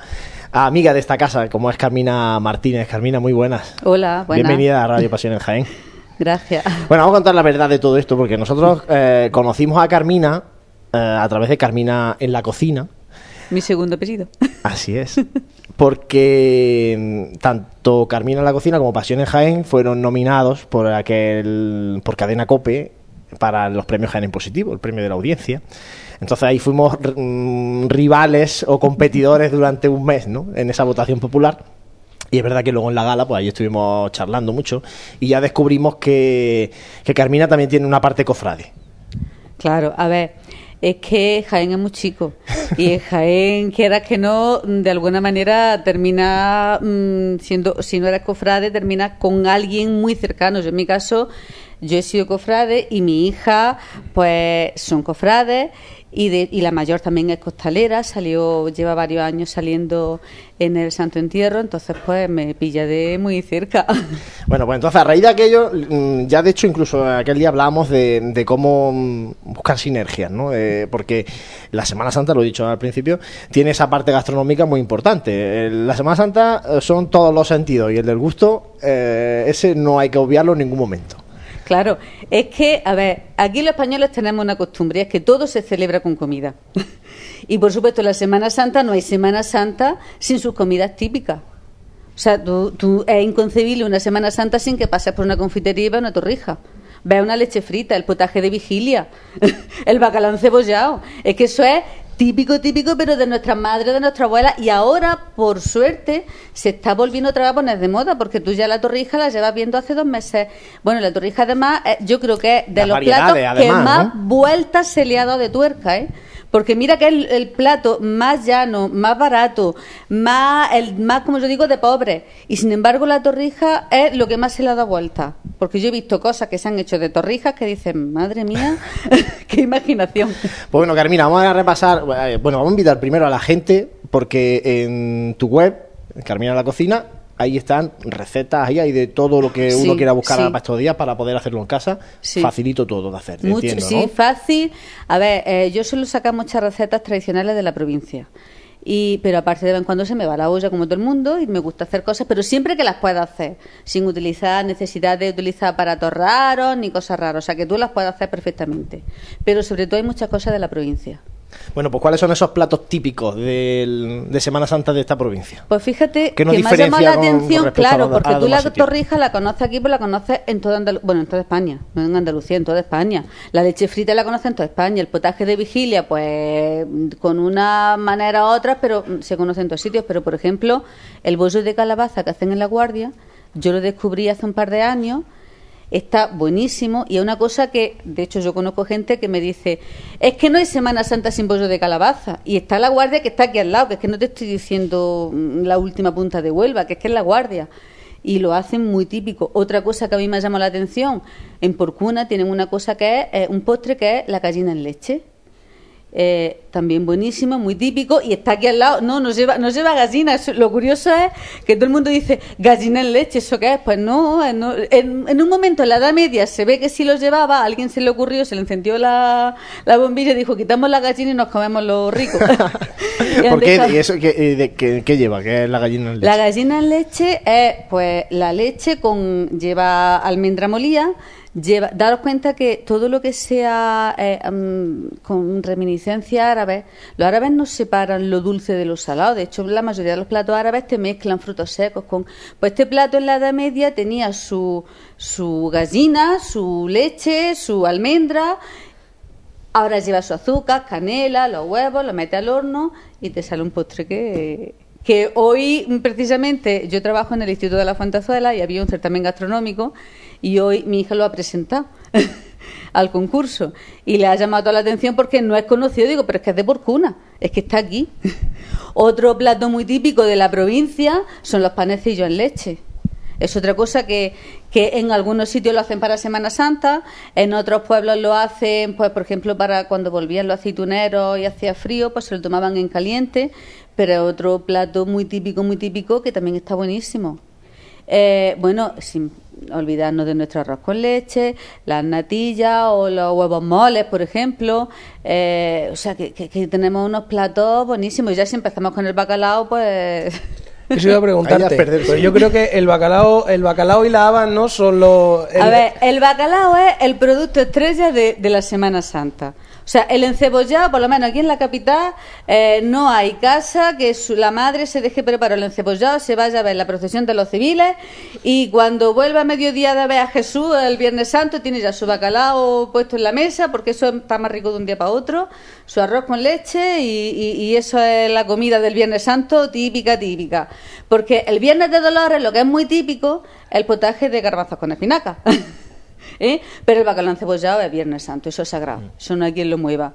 amiga de esta casa, como es Carmina Martínez. Carmina, muy buenas. Hola, buenas. Bienvenida a Radio Pasión en Jaén. Gracias. Bueno, vamos a contar la verdad de todo esto, porque nosotros eh, conocimos a Carmina eh, a través de Carmina en la cocina. Mi segundo apellido. Así es. Porque mm, tanto Carmina en la cocina como Pasión en Jaén fueron nominados por aquel por Cadena Cope para los premios Jaén positivo, el premio de la audiencia. Entonces ahí fuimos mm, rivales o competidores durante un mes, ¿no? En esa votación popular. Y es verdad que luego en la gala, pues ahí estuvimos charlando mucho y ya descubrimos que, que Carmina también tiene una parte cofrade. Claro, a ver, es que Jaén es muy chico y Jaén, quieras que no, de alguna manera termina mm, siendo, si no eres cofrade, terminas con alguien muy cercano. Yo en mi caso, yo he sido cofrade y mi hija, pues son cofrades y, de, y la mayor también es costalera, salió, lleva varios años saliendo en el Santo Entierro, entonces pues me pilla de muy cerca. Bueno, pues entonces a raíz de aquello, mm, ya de hecho incluso aquel día hablábamos de, cómo mm, buscar sinergias, ¿no? Eh, porque la Semana Santa, lo he dicho al principio, tiene esa parte gastronómica muy importante. El- La Semana Santa eh, son todos los sentidos y el del gusto, eh, ese no hay que obviarlo en ningún momento. Claro, es que, a ver, aquí los españoles tenemos una costumbre, es que todo se celebra con comida. y por supuesto, la Semana Santa no hay Semana Santa sin sus comidas típicas. O sea, es inconcebible una Semana Santa sin que pases por una confitería y veas una torrija. Veas una leche frita, el potaje de vigilia, el bacalao encebollado. Es que eso es típico, típico, pero de nuestras madres, de nuestra abuela. Y ahora, por suerte, se está volviendo otra vez a poner de moda, porque tú ya la torrija la llevas viendo hace dos meses. Bueno, la torrija además, eh, yo creo que es de Las los platos que más ¿no? vueltas se le ha dado de tuerca, ¿eh? Porque mira que es el, plato más llano, más barato, más, el, más, como yo digo, de pobre. Y sin embargo, la torrija es lo que más se le ha dado vuelta. Porque yo he visto cosas que se han hecho de torrijas que dicen, madre mía, qué imaginación. Pues bueno, Carmina, vamos a repasar. eh, Bueno, vamos a invitar primero a la gente, porque en tu web, Carmina la Cocina, ahí están recetas, ahí hay de todo lo que uno quiera buscar sí. para estos días para poder hacerlo en casa. Sí. Facilito todo de hacer, Mucho, entiendo, sí, ¿no? fácil. A ver, eh, yo suelo sacar muchas recetas tradicionales de la provincia. Y, pero aparte de vez en cuando se me va la olla como todo el mundo y me gusta hacer cosas, pero siempre que las pueda hacer, sin utilizar necesidad de utilizar aparatos raros ni cosas raras, o sea que tú las puedes hacer perfectamente. Pero sobre todo hay muchas cosas de la provincia. Bueno, pues ¿cuáles son esos platos típicos del- de Semana Santa de esta provincia? Pues fíjate ¿Qué que me ha llamado la atención, claro, porque tú la torrija la conoces aquí, pero la conoces en toda Andalucía, bueno, en toda España, no en Andalucía, en toda España. La leche frita la conoces en toda España, el potaje de vigilia, pues con una manera u otra, pero se conoce en todos sitios. Pero, por ejemplo, el bollo de calabaza que hacen en La Guardia, yo lo descubrí hace un par de años está buenísimo y es una cosa que, de hecho, yo conozco gente que me dice, es que no hay Semana Santa sin bollo de calabaza y está la guardia que está aquí al lado, que es que no te estoy diciendo mm, la última punta de Huelva, que es que es la guardia y lo hacen muy típico. Otra cosa que a mí me llamado la atención, en Porcuna tienen una cosa que es eh, un postre que es la gallina en leche. Eh, también buenísimo, muy típico y está aquí al lado. No, no lleva, no lleva gallina. Lo curioso es que todo el mundo dice gallina en leche, ¿eso qué es? Pues no, no. En, en un momento en la Edad Media se ve que sí lo llevaba, a alguien se le ocurrió, se le encendió la, la bombilla y dijo quitamos la gallina y nos comemos lo rico. ¿Por qué? dejado- ¿Y eso qué, de- qué- qué lleva? ¿Qué es la gallina en leche? la gallina en leche es, pues, la leche con lleva almendra molida. Lleva, daros cuenta que todo lo que sea eh, mm, con reminiscencia árabe, los árabes no separan lo dulce de lo salado. De hecho, la mayoría de los platos árabes te mezclan frutos secos con. Pues este plato en la Edad Media tenía su, su gallina, su leche, su almendra. Ahora lleva su azúcar, canela, los huevos, lo mete al horno y te sale un postre que, que hoy precisamente yo trabajo en el Instituto de la Fantazuela y había un certamen gastronómico y hoy mi hija lo ha presentado. al concurso. Y le ha llamado toda la atención porque no es conocido, digo, pero es que es de Porcuna, es que está aquí. Otro plato muy típico de la provincia son los panecillos en leche. Es otra cosa que, que en algunos sitios lo hacen para Semana Santa, en otros pueblos lo hacen, pues por ejemplo, para cuando volvían los aceituneros y hacía frío, pues se lo tomaban en caliente, pero otro plato muy típico, muy típico que también está buenísimo. Eh, bueno, sin olvidarnos de nuestro arroz con leche, las natillas o los huevos moles, por ejemplo. Eh, o sea, que, que- que tenemos unos platos buenísimos. Y ya si empezamos con el bacalao, pues... Eso iba a preguntarte. perderse. Pues yo creo que el bacalao, el bacalao y la habas no son los. el- A ver, el bacalao es el producto estrella de, de la Semana Santa. O sea, el encebollado, por lo menos aquí en la capital, eh, no hay casa que su- la madre se deje preparar el encebollado, se vaya a ver la procesión de los civiles y cuando vuelva a mediodía de ver a Jesús el Viernes Santo tiene ya su bacalao puesto en la mesa porque eso está más rico de un día para otro, su arroz con leche y, y- y eso es la comida del Viernes Santo típica, típica. Porque el Viernes de Dolores, lo que es muy típico, el potaje de garbanzos con espinaca. ¿Eh? Pero el bacalao encebollado es Viernes Santo, eso es sagrado, eso no hay quien lo mueva.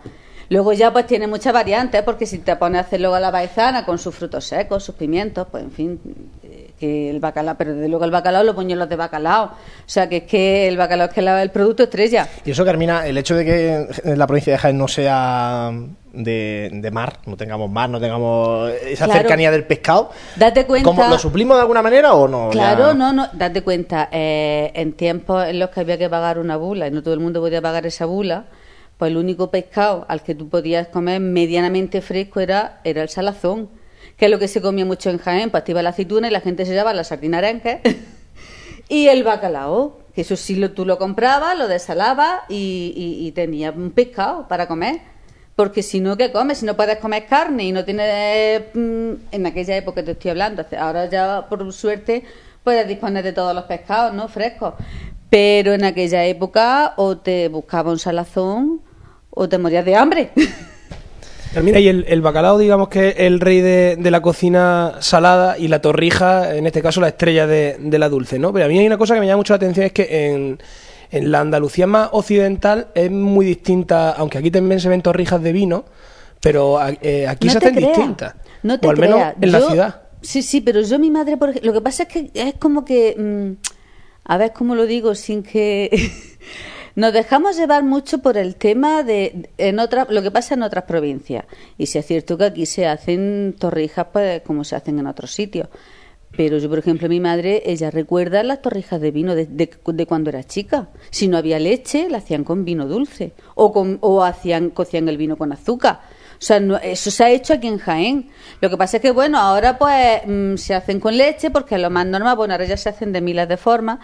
Luego ya pues tiene muchas variantes, porque si te pones a hacer luego la paisana con sus frutos secos, sus pimientos, pues en fin, eh, que el bacalao, pero desde luego el bacalao, los puñuelos de bacalao. O sea que es que el bacalao es que la- el producto estrella. Y eso, Carmina, el hecho de que la provincia de Jaén no sea de, de mar, no tengamos mar, no tengamos esa Claro. cercanía del pescado, Date cuenta. ¿cómo, ¿lo suplimos de alguna manera o no? Claro, Ya- no, no, date cuenta, eh, en tiempos en los que había que pagar una bula y no todo el mundo podía pagar esa bula, pues el único pescado al que tú podías comer medianamente fresco era, era el salazón, que es lo que se comía mucho en Jaén, pues te la aceituna y la gente se llevaba la sardina arenque y el bacalao, que eso sí lo, tú lo comprabas, lo desalabas y, tenías un pescado para comer. Porque si no, ¿qué comes? Si no puedes comer carne y no tienes... mm, en aquella época te estoy hablando, ahora ya por suerte puedes disponer de todos los pescados, ¿no? Frescos. Pero en aquella época o te buscaba un salazón o te morías de hambre. Mira, y el, el bacalao, digamos que es el rey de, de la cocina salada y la torrija, en este caso, la estrella de, de la dulce, ¿no? Pero a mí hay una cosa que me llama mucho la atención, es que en, en la Andalucía más occidental es muy distinta, aunque aquí también se ven torrijas de vino, pero a- eh, aquí No se hacen creas, distintas. No te o al menos creas. en la ciudad. Sí, sí, pero yo, mi madre, por lo que pasa es que es como que. mm, a ver cómo lo digo sin que. Nos dejamos llevar mucho por el tema de en otra, lo que pasa en otras provincias. Y si es cierto que aquí se hacen torrijas pues como se hacen en otros sitios. Pero yo, por ejemplo, mi madre, ella recuerda las torrijas de vino de, de- de cuando era chica. Si no había leche, la hacían con vino dulce. O, con, o hacían, cocían el vino con azúcar. O sea, no- eso se ha hecho aquí en Jaén. Lo que pasa es que, bueno, ahora pues mm, se hacen con leche porque es lo más normal. Bueno, ahora ya se hacen de miles de formas.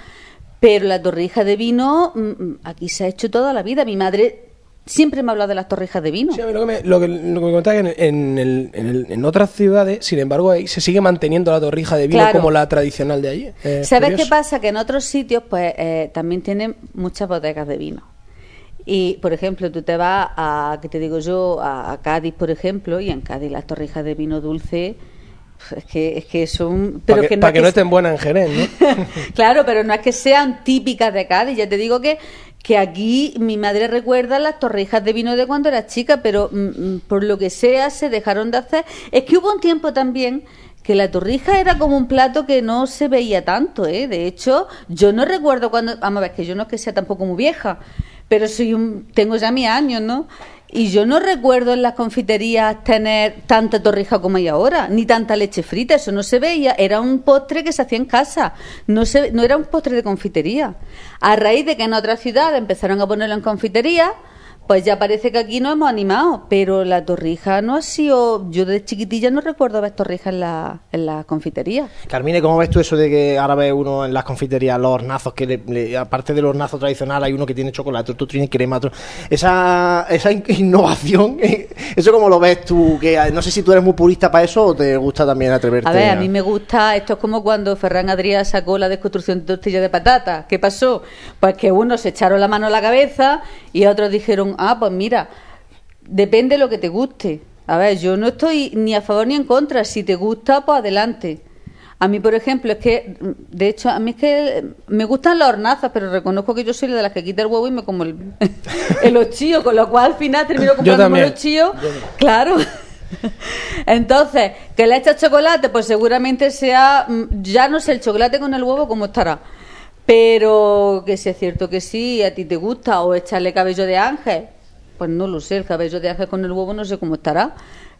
Pero la torrija de vino, mm, mm, aquí se ha hecho toda la vida. Mi madre siempre me ha hablado de las torrijas de vino. Sí, a mí lo que me, lo que, lo que me contaba es que en, en el- en el- en otras ciudades, sin embargo, ahí se sigue manteniendo la torrija de vino Claro. como la tradicional de allí. Es ¿Sabes curioso. qué pasa? Que en otros sitios, pues, eh, también tienen muchas bodegas de vino. Y, por ejemplo, tú te vas a, ¿qué te digo yo? A, a Cádiz, por ejemplo, y en Cádiz las torrijas de vino dulce, es que, es que son... Para que, es que no estén buenas en Jerez, ¿no? claro, pero no es que sean típicas de Cádiz. Ya te digo que, que aquí mi madre recuerda las torrijas de vino de cuando era chica, pero mm, mm, por lo que sea se dejaron de hacer. Es que hubo un tiempo también que la torrija era como un plato que no se veía tanto, ¿eh? De hecho, yo no recuerdo cuando... Vamos a ver, que yo no es que sea tampoco muy vieja, pero soy un, tengo ya mis años, ¿no? Y yo no recuerdo en las confiterías tener tanta torrija como hay ahora, ni tanta leche frita, eso no se veía, era un postre que se hacía en casa, no, se, no era un postre de confitería. A raíz de que en otras ciudades empezaron a ponerlo en confitería, pues ya parece que aquí no hemos animado, pero la torrija no ha sido, yo de chiquitilla no recuerdo ver torrija en la, en la confitería. Carmine, ¿cómo ves tú eso de que ahora ves uno en las confiterías, los hornazos, que le- le- aparte de los hornazos tradicionales hay uno que tiene chocolate, otro tiene crema, otro... Esa, esa in- innovación, ¿eso cómo lo ves tú? Que eh, no sé si tú eres muy purista para eso o te gusta también atreverte A ver, a mí me gusta, esto es como cuando Ferran Adrià sacó la desconstrucción de tortilla de patata. ¿Qué pasó? Pues que unos se echaron la mano a la cabeza y otros dijeron, ah, pues mira, depende de lo que te guste. A ver, yo no estoy ni a favor ni en contra. Si te gusta, pues adelante. A mí, por ejemplo, es que, de hecho, a mí es que me gustan las hornazas, pero reconozco que yo soy la de las que quita el huevo y me como el, el ochillo, con lo cual al final termino comprando el ochillo. Claro. Entonces, que le echas chocolate, pues seguramente sea, mm, ya no sé el chocolate con el huevo cómo estará. Pero que si es cierto que sí, a ti te gusta, o echarle cabello de ángel, pues no lo sé, el cabello de ángel con el huevo no sé cómo estará.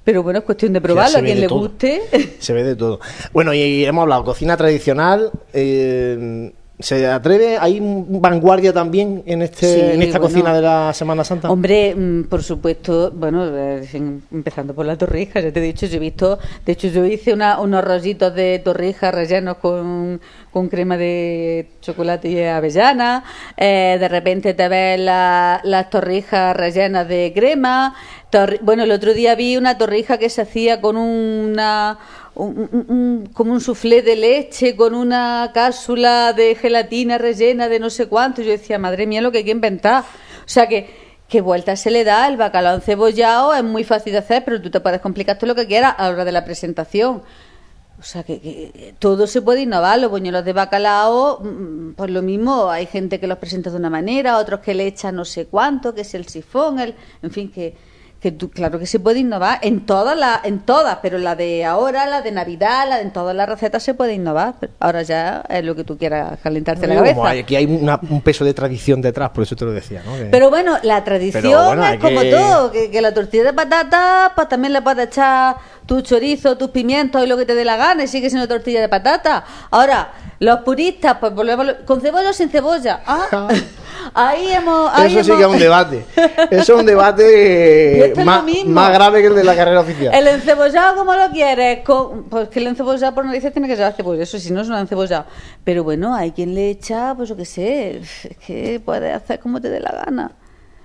Pero bueno, es cuestión de probarlo, a quien le todo. guste. Se ve de todo. Bueno, y hemos hablado cocina tradicional. eh, ¿Se atreve? ¿Hay vanguardia también en este Sí, en esta bueno. cocina de la Semana Santa? Hombre, mm, por supuesto, bueno, eh, empezando por la torrija, ya te he dicho, yo he visto, de hecho yo hice una- unos rollitos de torrija rellenos con, con crema de chocolate y avellana, eh, de repente te ves la- las torrijas rellenas de crema, torri- bueno, el otro día vi una torrija que se hacía con una... un- como un soufflé de leche con una cápsula de gelatina rellena de no sé cuánto. Yo decía, madre mía, lo que hay que inventar. O sea que, ¿qué vuelta se le da? El bacalao encebollado es muy fácil de hacer, pero tú te puedes complicar todo lo que quieras a la hora de la presentación. O sea que, que todo se puede innovar. Los buñuelos de bacalao, mm, pues lo mismo, hay gente que los presenta de una manera, otros que le echan no sé cuánto, que es el sifón, el, en fin, que, que tú- claro que se puede innovar en todas, la, en todas, pero la de ahora, la de Navidad, la de, en todas las recetas se puede innovar. Pero ahora ya es lo que tú quieras calentarte la cabeza. hay- aquí hay una- un peso de tradición detrás, por eso te lo decía. ¿no? Que- Pero bueno, la tradición bueno, es como todo, que, que la tortilla de patata, pues también le puedes echar tu chorizo, tus pimientos y lo que te dé la gana y sigue siendo tortilla de patata. Ahora, los puristas, pues volvemos, con cebolla o sin cebolla. Ah, ahí hemos... ahí eso sí que es hemos- un debate. Eso es un debate más, más grave que el de la carrera oficial. El encebollado, ¿cómo lo quieres? Con- pues que el encebollado por narices tiene que ser cebolla, eso si no es un encebollado. Pero bueno, hay quien le echa, pues yo qué sé, es que puedes hacer como te dé la gana.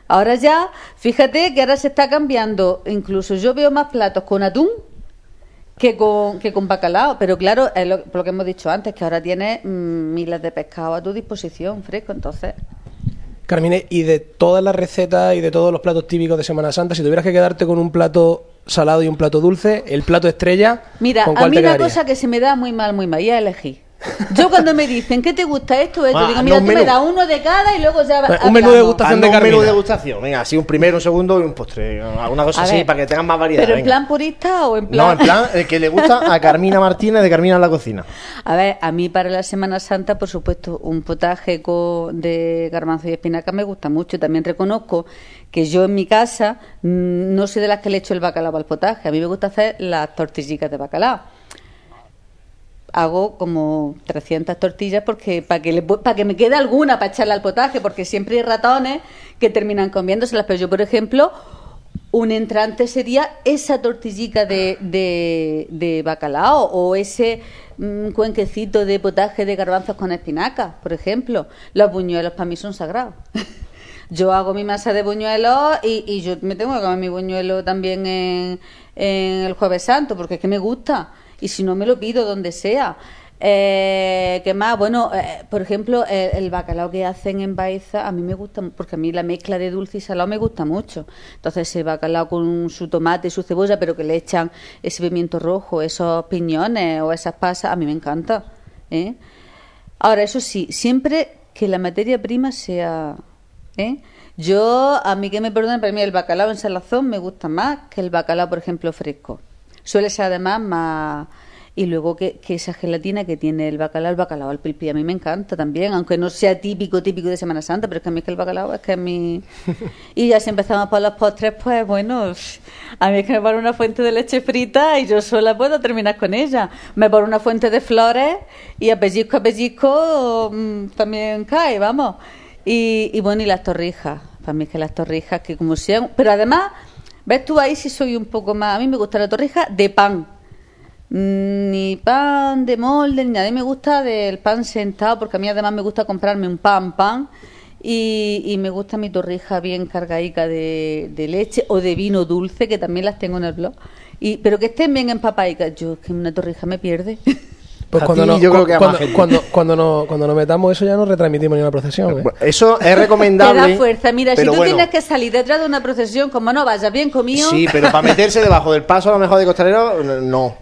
Ahora ya, fíjate que ahora se está cambiando, incluso yo veo más platos con atún que con, que con bacalao, pero claro, es lo, por lo que hemos dicho antes, que ahora tienes mm, miles de pescado a tu disposición, fresco, entonces... Carmine, y de todas las recetas y de todos los platos típicos de Semana Santa, si tuvieras que quedarte con un plato salado y un plato dulce, el plato estrella, Mira, ¿con a cuál mí te una cosa que se me da muy mal, muy mal, y es elegir. Yo cuando me dicen, ¿qué te gusta esto? Esto, Ah, digo, mira, un tú me das uno de cada y luego ya Un hablamos. menú de degustación Haznos de un menú de degustación. Venga, así un primero, un segundo y un postre. Alguna cosa A así ver, para que tengan más variedad. ¿Pero en plan purista o en plan...? No, en plan, el que le gusta a Carmina Martínez de Carmina en la cocina. A ver, a mí para la Semana Santa, por supuesto, un potaje con, de garbanzo y espinaca me gusta mucho. También reconozco que yo en mi casa mm, no soy de las que le echo el bacalao al potaje. A mí me gusta hacer las tortillitas de bacalao. Hago como 300 tortillas porque para que, le para que me quede alguna para echarle al potaje, porque siempre hay ratones que terminan comiéndoselas. Pero yo, por ejemplo, un entrante sería esa tortillica de, de, de bacalao o ese mm, cuenquecito de potaje de garbanzos con espinacas, por ejemplo. Los buñuelos para mí son sagrados. yo hago mi masa de buñuelos y, y yo me tengo que comer mi buñuelo también en el Jueves Santo porque es que me gusta y si no me lo pido donde sea. Eh, ¿Qué más? Bueno, eh, por ejemplo, el, bacalao que hacen en Baeza a mí me gusta, porque a mí la mezcla de dulce y salado me gusta mucho. Entonces, ese bacalao con su tomate su cebolla, pero que le echan ese pimiento rojo, esos piñones o esas pasas, a mí me encanta. ¿eh? Ahora, eso sí, siempre que la materia prima sea... ¿eh? Yo, a mí que me perdonen, para mí el bacalao en salazón me gusta más que el bacalao, por ejemplo, fresco. Suele ser además más... Y luego que, que esa gelatina que tiene el bacalao, el bacalao al pilpi, a mí me encanta también, aunque no sea típico, típico de Semana Santa, pero es que a mí es que el bacalao es que es mi... Y ya si empezamos por los postres, pues bueno, a mí es que me pone una fuente de leche frita y yo sola puedo terminar con ella. Me pone una fuente de flores y a pellizco a pellizco mm, también cae, vamos. Y, y bueno, y las torrijas. Para mí es que las torrijas, que como sean... Pero además, ves tú ahí si soy un poco más... A mí me gusta la torrija de pan. Mm, Ni pan de molde, ni nada. A mí me gusta del pan sentado, porque a mí además me gusta comprarme un pan, pan. Y, y me gusta mi torrija bien cargadica de, de leche o de vino dulce, que también las tengo en el blog. Y, pero que estén bien empapadicas. Yo, que una torrija me pierde. Pues A cuando, ti no- yo creo que a cuando, más gente. cuando, cuando, no- cuando nos metamos eso ya no retransmitimos ni una procesión. ¿eh? Bueno, Eso es Te recomendable. da fuerza. Mira, si tú bueno, tienes que salir detrás de una procesión, como no vayas bien comido. Sí, pero para meterse debajo del paso a lo mejor de costalero, no.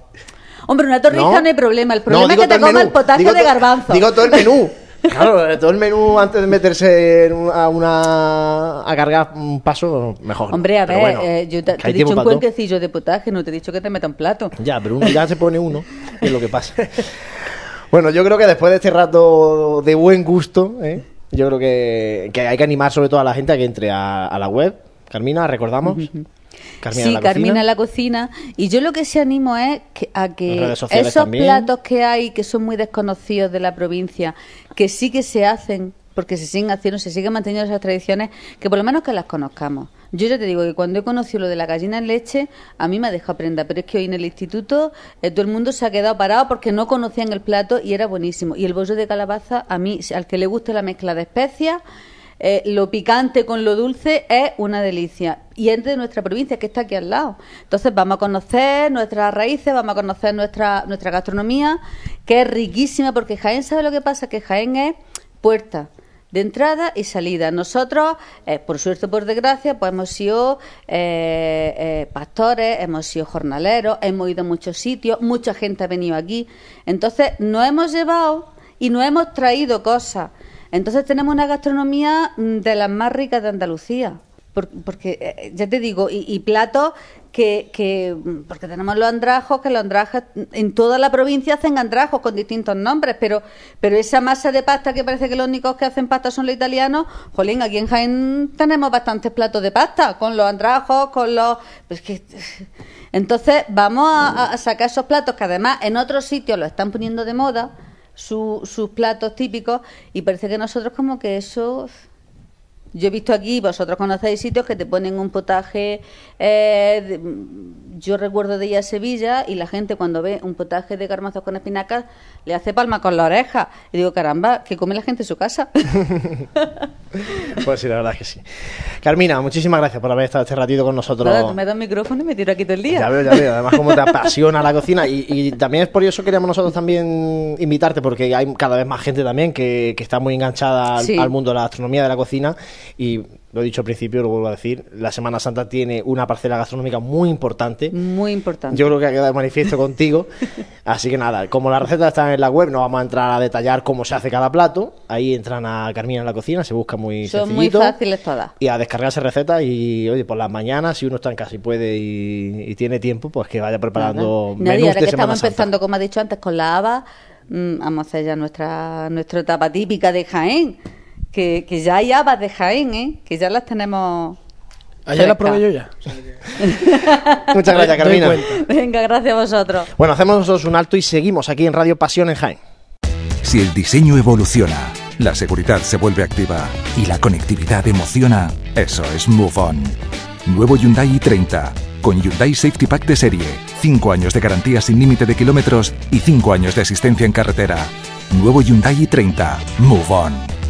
Hombre, una torrija no, ¿No? hay problema. El problema es que te coma menú. el potaje Digo de garbanzo. Digo todo el menú. Claro, todo el menú antes de meterse en un- a una a cargar un paso mejor. Hombre, a ver, bueno, eh, yo te, te he dicho un cuenquecillo de potaje, no te he dicho que te meta un plato. Ya, pero uno ya se pone uno, es lo que pasa. bueno, yo creo que después de este rato de buen gusto, ¿eh? yo creo que, que hay que animar sobre todo a la gente a que entre a, a la web. Carmina, recordamos. Carmina sí, en la Carmina cocina. en la cocina. Y yo lo que sí animo es que, a que esos también. platos que hay, que son muy desconocidos de la provincia, que sí que se hacen, porque se siguen haciendo, se siguen manteniendo esas tradiciones, que por lo menos que las conozcamos. Yo ya te digo que cuando he conocido lo de la gallina en leche, a mí me ha dejado prenda, pero es que hoy en el instituto eh, todo el mundo se ha quedado parado porque no conocían el plato y era buenísimo. Y el bollo de calabaza, a mí, al que le guste la mezcla de especias, eh, lo picante con lo dulce es una delicia. Y es de nuestra provincia, que está aquí al lado. Entonces vamos a conocer nuestras raíces, vamos a conocer nuestra, nuestra gastronomía, que es riquísima, porque Jaén sabe lo que pasa, que Jaén es puerta de entrada y salida. Nosotros, eh, por suerte o por desgracia, pues hemos sido eh, eh, pastores, hemos sido jornaleros, hemos ido a muchos sitios, mucha gente ha venido aquí. Entonces, nos hemos llevado y nos hemos traído cosas. Entonces, tenemos una gastronomía mm, de las más ricas de Andalucía. Por- porque, eh, ya te digo, y, y platos que, que. mm, Porque tenemos los andrajos, que los andrajos en toda la provincia hacen andrajos con distintos nombres, pero pero esa masa de pasta que parece que los únicos que hacen pasta son los italianos, jolín, aquí en Jaén tenemos bastantes platos de pasta, con los andrajos, con los. Que. Entonces, vamos a, a sacar esos platos que además en otros sitios los están poniendo de moda, su- sus platos típicos, y parece que nosotros como que eso. Yo he visto aquí, vosotros conocéis sitios que te ponen un potaje. eh, de- yo recuerdo de ir a Sevilla y la gente cuando ve un potaje de garbanzos con espinacas le hace palma con la oreja. Y digo, caramba, que come la gente en su casa. Pues sí, la verdad es que sí. Carmina, muchísimas gracias por haber estado este ratito con nosotros. Tú me das micrófono y me tiro aquí todo el día. Ya veo, ya veo. Además, cómo te apasiona la cocina. Y, y también es por eso que queríamos nosotros también invitarte, porque hay cada vez más gente también que, que está muy enganchada al, Sí. al mundo de la gastronomía, de la cocina. Y lo he dicho al principio, lo vuelvo a decir, la Semana Santa tiene una parcela gastronómica muy importante. Muy importante. Yo creo que ha quedado de manifiesto contigo. Así que nada, como las recetas están en la web, no vamos a entrar a detallar cómo se hace cada plato. Ahí entran a Carmina en la cocina, se busca muy Son muy fáciles todas. Y a descargarse recetas y, oye, por las mañanas, si uno está en casa y puede y, y tiene tiempo, pues que vaya preparando. Nadie, menús ahora de que Semana estamos Santa. empezando, como ha dicho antes, con la haba, mm, vamos a hacer ya nuestra, nuestra etapa típica de Jaén. Que, que ya hay habas de Jaén, ¿eh? Que ya las tenemos. Ayer la frescas. probé yo ya. Muchas gracias, Carmina. Venga, gracias a vosotros. Bueno, hacemos nosotros un alto y seguimos aquí en Radio Pasión en Jaén. Si el diseño evoluciona, la seguridad se vuelve activa y la conectividad emociona, eso es Move On. Nuevo Hyundai i30, con Hyundai Safety Pack de serie, 5 años de garantía sin límite de kilómetros y 5 años de asistencia en carretera. Nuevo Hyundai i30, Move On.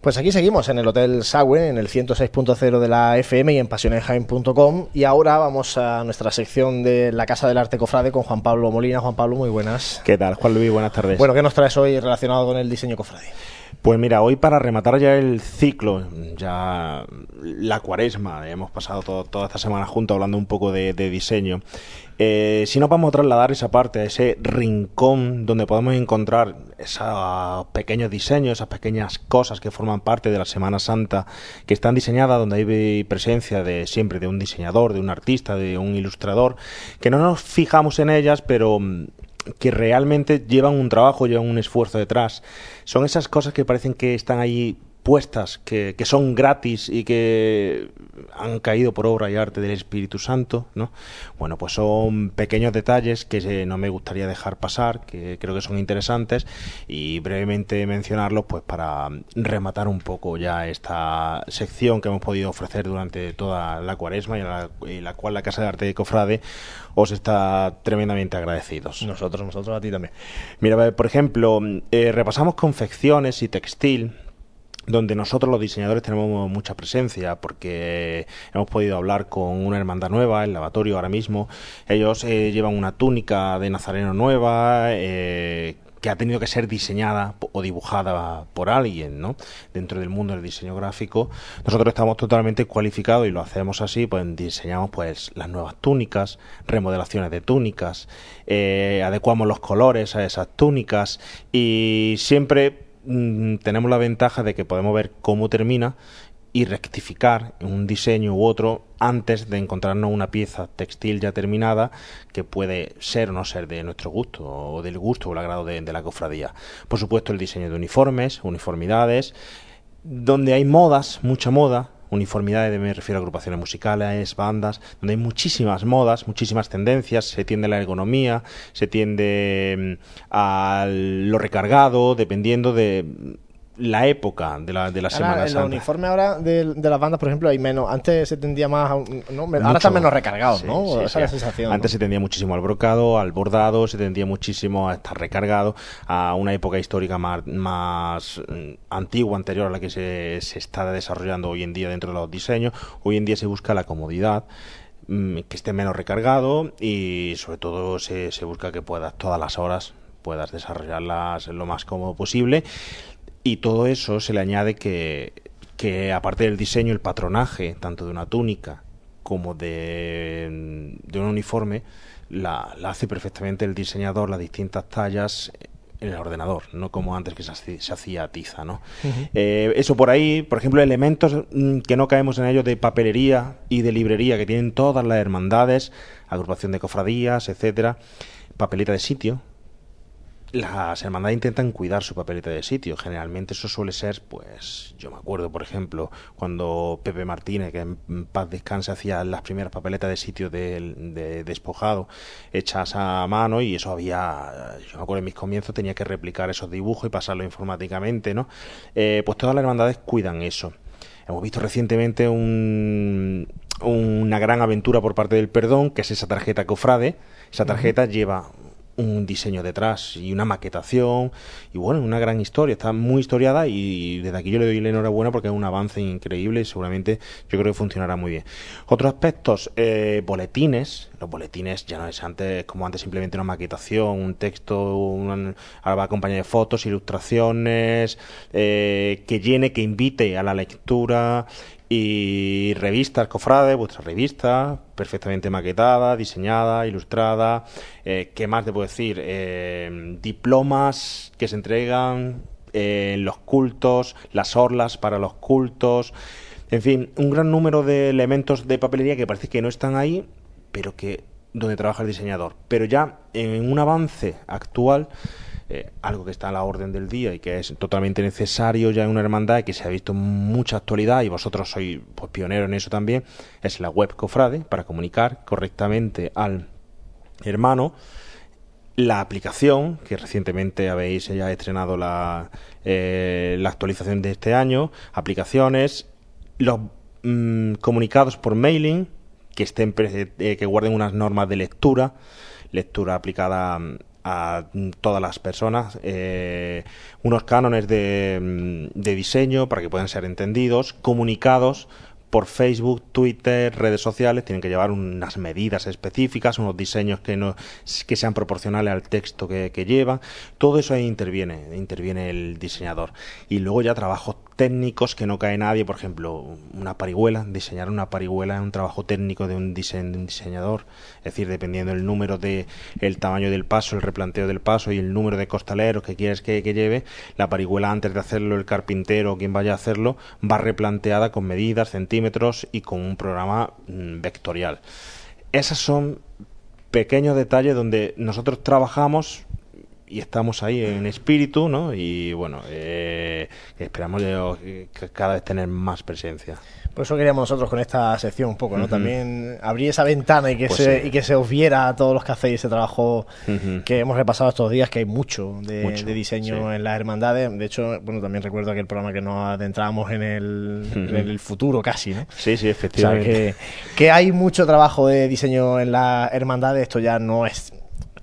Pues aquí seguimos en el Hotel Sagüe, en el 106.0 de la FM y en pasionenjaen.com. Y ahora vamos a nuestra sección de la Casa del Arte Cofrade con Juan Pablo Molina. Juan Pablo, muy buenas. ¿Qué tal, Juan Luis? Buenas tardes. Bueno, ¿qué nos traes hoy relacionado con el diseño cofrade? Pues mira, hoy para rematar ya el ciclo, ya la cuaresma, hemos pasado toda esta semana juntos hablando un poco de, diseño. Eh, si nos vamos a trasladar esa parte, a ese rincón donde podemos encontrar esos pequeños diseños, esas pequeñas cosas que forman parte de la Semana Santa, que están diseñadas, donde hay presencia de siempre de un diseñador, de un artista, de un ilustrador, que no nos fijamos en ellas, pero que realmente llevan un trabajo, llevan un esfuerzo detrás. Son esas cosas que parecen que están ahí que, que, son gratis y que han caído por obra y arte del Espíritu Santo, ¿no? Bueno, pues son pequeños detalles que no me gustaría dejar pasar, que creo que son interesantes y brevemente mencionarlos pues para rematar un poco ya esta sección que hemos podido ofrecer durante toda la cuaresma y la, y la cual la Casa de Arte de Cofrade os está tremendamente agradecidos. Nosotros, nosotros a ti también. Mira, por ejemplo, eh, repasamos confecciones y textil donde nosotros los diseñadores tenemos mucha presencia porque hemos podido hablar con una hermandad nueva, el lavatorio ahora mismo. Ellos eh, llevan una túnica de nazareno nueva eh, que ha tenido que ser diseñada o dibujada por alguien, ¿no? Dentro del mundo del diseño gráfico, nosotros estamos totalmente cualificados y lo hacemos así, pues diseñamos pues las nuevas túnicas, remodelaciones de túnicas, eh, adecuamos los colores a esas túnicas y siempre Mm, tenemos la ventaja de que podemos ver cómo termina y rectificar un diseño u otro antes de encontrarnos una pieza textil ya terminada que puede ser o no ser de nuestro gusto o del gusto o el agrado de, de la cofradía. Por supuesto el diseño de uniformes, uniformidades, donde hay modas, mucha moda, uniformidades, me refiero a agrupaciones musicales, bandas, donde hay muchísimas modas, muchísimas tendencias, se tiende a la ergonomía, se tiende mm, a lo recargado, dependiendo de la época de la, de la Semana Santa. En los uniformes ahora de, de, las bandas, por ejemplo, hay menos. Antes se tendía más. ¿no? ahora están menos recargados, ¿no? Esa es la sensación. Antes se tendía muchísimo al brocado, al bordado, se tendía muchísimo a estar recargado, a una época histórica más, más mm, antigua, anterior a la que se, se está desarrollando hoy en día dentro de los diseños. Hoy en día se busca la comodidad mm, que esté menos recargado y sobre todo se, se busca que puedas todas las horas puedas desarrollarlas lo más cómodo posible y todo eso se le añade que, que aparte del diseño, el patronaje, tanto de una túnica como de, de un uniforme, la, hace perfectamente el diseñador, las distintas tallas en el ordenador, no como antes que se, hacía a tiza, ¿no? Eh, eso por ahí, por ejemplo, elementos mm, que no caemos en ellos de papelería y de librería que tienen todas las hermandades, agrupación de cofradías, etcétera, papeleta de sitio, las hermandades intentan cuidar su papeleta de sitio. Generalmente eso suele ser, pues, yo me acuerdo, por ejemplo, cuando Pepe Martínez, que en paz descanse, hacía las primeras papeletas de sitio de, despojado hechas a mano y eso había, yo me acuerdo en mis comienzos tenía que replicar esos dibujos y pasarlo informáticamente, ¿no? Eh, pues todas las hermandades cuidan eso. Hemos visto recientemente un, una gran aventura por parte del perdón, que es esa tarjeta cofrade. Esa tarjeta lleva un diseño detrás y una maquetación y bueno, una gran historia, está muy historiada y desde aquí yo le doy la enhorabuena porque es un avance increíble y seguramente yo creo que funcionará muy bien. Otros aspectos, eh, boletines, los boletines ya no es antes como antes simplemente una maquetación, un texto, una, ahora va acompañado de fotos, ilustraciones, eh, que llene, que invite a la lectura y revistas Cofrade, vuestra revista, perfectamente maquetada, diseñada, ilustrada. Eh, ¿Qué más te puedo decir? Eh, diplomas que se entregan eh, en los cultos, las orlas para los cultos. En fin, un gran número de elementos de papelería que parece que no están ahí, pero que donde trabaja el diseñador. Pero ya en un avance actual eh, algo que está a la orden del día y que es totalmente necesario ya en una hermandad que se ha visto mucha actualidad y vosotros sois pues, pioneros en eso también, es la web Cofrade para comunicar correctamente al hermano. La aplicación, que recientemente habéis ya estrenado la, eh, la actualización de este año, aplicaciones, los mm, comunicados por mailing, que estén eh, que guarden unas normas de lectura, lectura aplicada mm, a todas las personas eh, unos cánones de, mm, de diseño para que puedan ser entendidos, comunicados por Facebook, Twitter, redes sociales, tienen que llevar unas medidas específicas, unos diseños que, no, que sean proporcionales al texto que, que lleva. Todo eso ahí interviene, interviene el diseñador. Y luego ya trabajos técnicos que no cae nadie, por ejemplo, una parihuela, diseñar una parihuela es un trabajo técnico de un, diseñador, es decir, dependiendo del número de el tamaño del paso, el replanteo del paso y el número de costaleros que quieres que, lleve, la parihuela antes de hacerlo el carpintero o quien vaya a hacerlo va replanteada con medidas, centímetros y con un programa mm, vectorial. Esas son pequeños detalles donde nosotros trabajamos y estamos ahí en espíritu, ¿no? Y bueno, eh, esperamos eh, cada vez tener más presencia. Por eso queríamos nosotros con esta sección un poco, ¿no? También abrir esa ventana y que, Pues se, sí. y que se os viera a todos los que hacéis ese trabajo que hemos repasado estos días, que hay mucho de, Mucho, de diseño sí. en las hermandades. De hecho, bueno, también recuerdo aquel programa que nos adentrábamos en el, Ujú. en el futuro casi, ¿no? Sí, sí, O sea, efectivamente. que, que hay mucho trabajo de diseño en las hermandades, esto ya no es...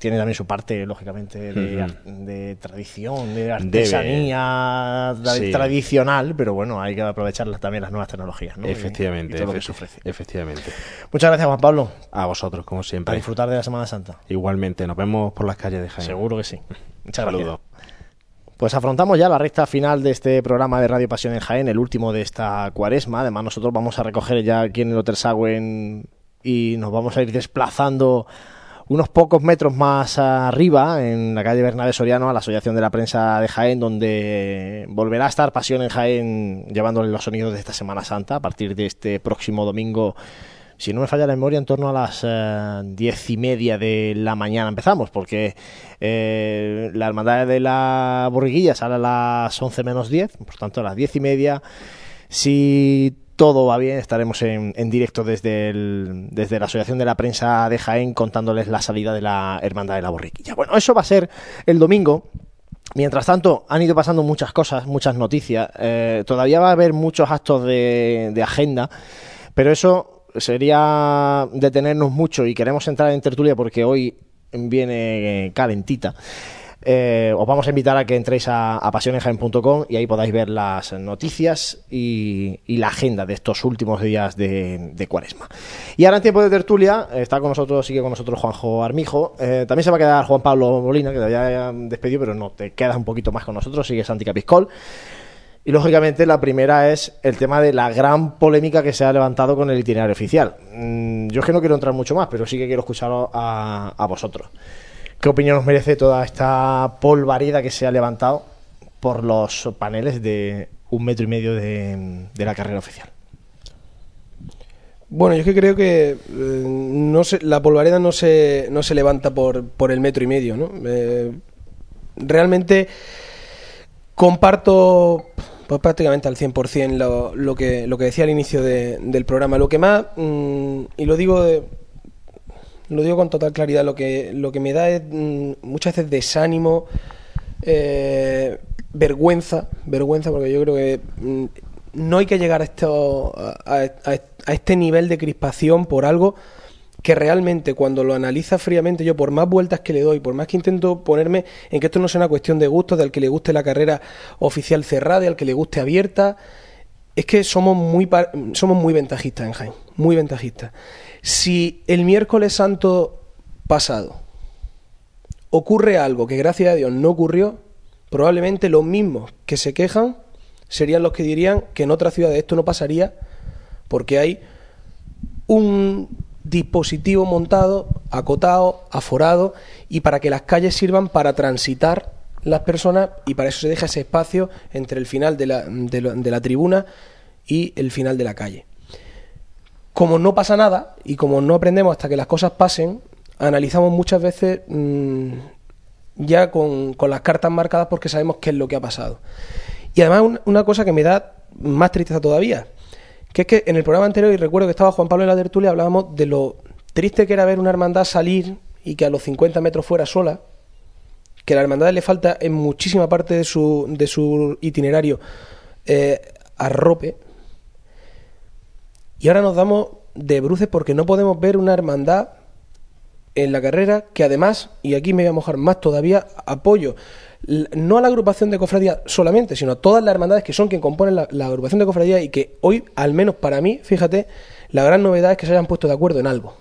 Tiene también su parte, lógicamente, de, tradición, de artesanía Sí. tradicional, pero bueno, hay que aprovechar también las nuevas tecnologías, ¿no? Efectivamente, y todo lo que efe- se ofrece. efectivamente. Muchas gracias, Juan Pablo. A vosotros, como A siempre. disfrutar de la Semana Santa. Igualmente, nos vemos por las calles de Jaén. Seguro que sí. Muchas Saludos. gracias. Pues afrontamos ya la recta final de este programa de Radio Pasión en Jaén, el último de esta cuaresma. Además, nosotros vamos a recoger ya aquí en el Hotel Sagüen y nos vamos a ir desplazando unos pocos metros más arriba, en la calle Bernabé Soriano, a la Asociación de la Prensa de Jaén, donde volverá a estar Pasión en Jaén llevándole los sonidos de esta Semana Santa a partir de este próximo domingo. Si no me falla la memoria, en torno a las eh, diez y media de la mañana empezamos, porque eh, la Hermandad de la Borriguilla sale a las 11 menos 10, por tanto a las diez y media, si todo va bien, estaremos en, en directo desde, el- desde la Asociación de la Prensa de Jaén contándoles la salida de la Hermandad de la Borriquilla. Bueno, eso va a ser el domingo. Mientras tanto, han ido pasando muchas cosas, muchas noticias. Eh, todavía va a haber muchos actos de, de agenda, pero eso sería detenernos mucho y queremos entrar en tertulia porque hoy viene calentita. Eh, os vamos a invitar a que entréis a, a y ahí podáis ver las noticias y, la agenda de estos últimos días de, cuaresma. Y ahora en tiempo de tertulia eh, está con nosotros, sigue con nosotros Juanjo Armijo. Eh, también se va a quedar Juan Pablo Molina, que te había despedido, pero no, te quedas un poquito más con nosotros, sigue Santi Capiscol. Y lógicamente la primera es el tema de la gran polémica que se ha levantado con el itinerario oficial. Mm, yo es que no quiero entrar mucho más, pero sí que quiero escucharos a vosotros. ¿Qué opinión os merece toda esta polvareda que se ha levantado por los paneles de un metro y medio de, la carrera oficial? Bueno, yo es que creo que eh, no se, la polvareda no se, no se levanta por, por el metro y medio, ¿no? Eh, realmente comparto pues, prácticamente al 100% lo, lo, que, lo que decía al inicio de- del programa. Lo que más, mm, y lo digo lo digo con total claridad, lo que, lo que me da es mm, muchas veces desánimo, eh, vergüenza, vergüenza, porque yo creo que mm, no hay que llegar a, esto, a, este nivel de crispación por algo que realmente cuando lo analiza fríamente yo por más vueltas que le doy, por más que intento ponerme en que esto no sea una cuestión de gusto, del que le guste la carrera oficial cerrada y al que le guste abierta, es que somos muy somos muy ventajistas en muy ventajistas. Si el miércoles santo pasado ocurre algo que gracias a Dios no ocurrió, probablemente los mismos que se quejan serían los que dirían que en otra ciudad esto no pasaría porque hay un dispositivo montado, acotado, aforado y para que las calles sirvan para transitar las personas y para eso se deja ese espacio entre el final de la- de la tribuna y el final de la calle. Como no pasa nada y como no aprendemos hasta que las cosas pasen, analizamos muchas veces mm, ya con, con las cartas marcadas porque sabemos qué es lo que ha pasado. Y además un- una cosa que me da más tristeza todavía, que es que en el programa anterior, y recuerdo que estaba Juan Pablo en la tertulia, hablábamos de lo triste que era ver una hermandad salir y que a los 50 metros fuera sola, que a la hermandad le falta en muchísima parte de su, de su itinerario eh, arrope, y ahora nos damos de bruces porque no podemos ver una hermandad en la carrera que además, y aquí me voy a mojar más todavía, apoyo no a la agrupación de cofradía solamente, sino a todas las hermandades que son quien componen la, la agrupación de cofradía y que hoy, al menos para mí, fíjate, la gran novedad es que se hayan puesto de acuerdo en algo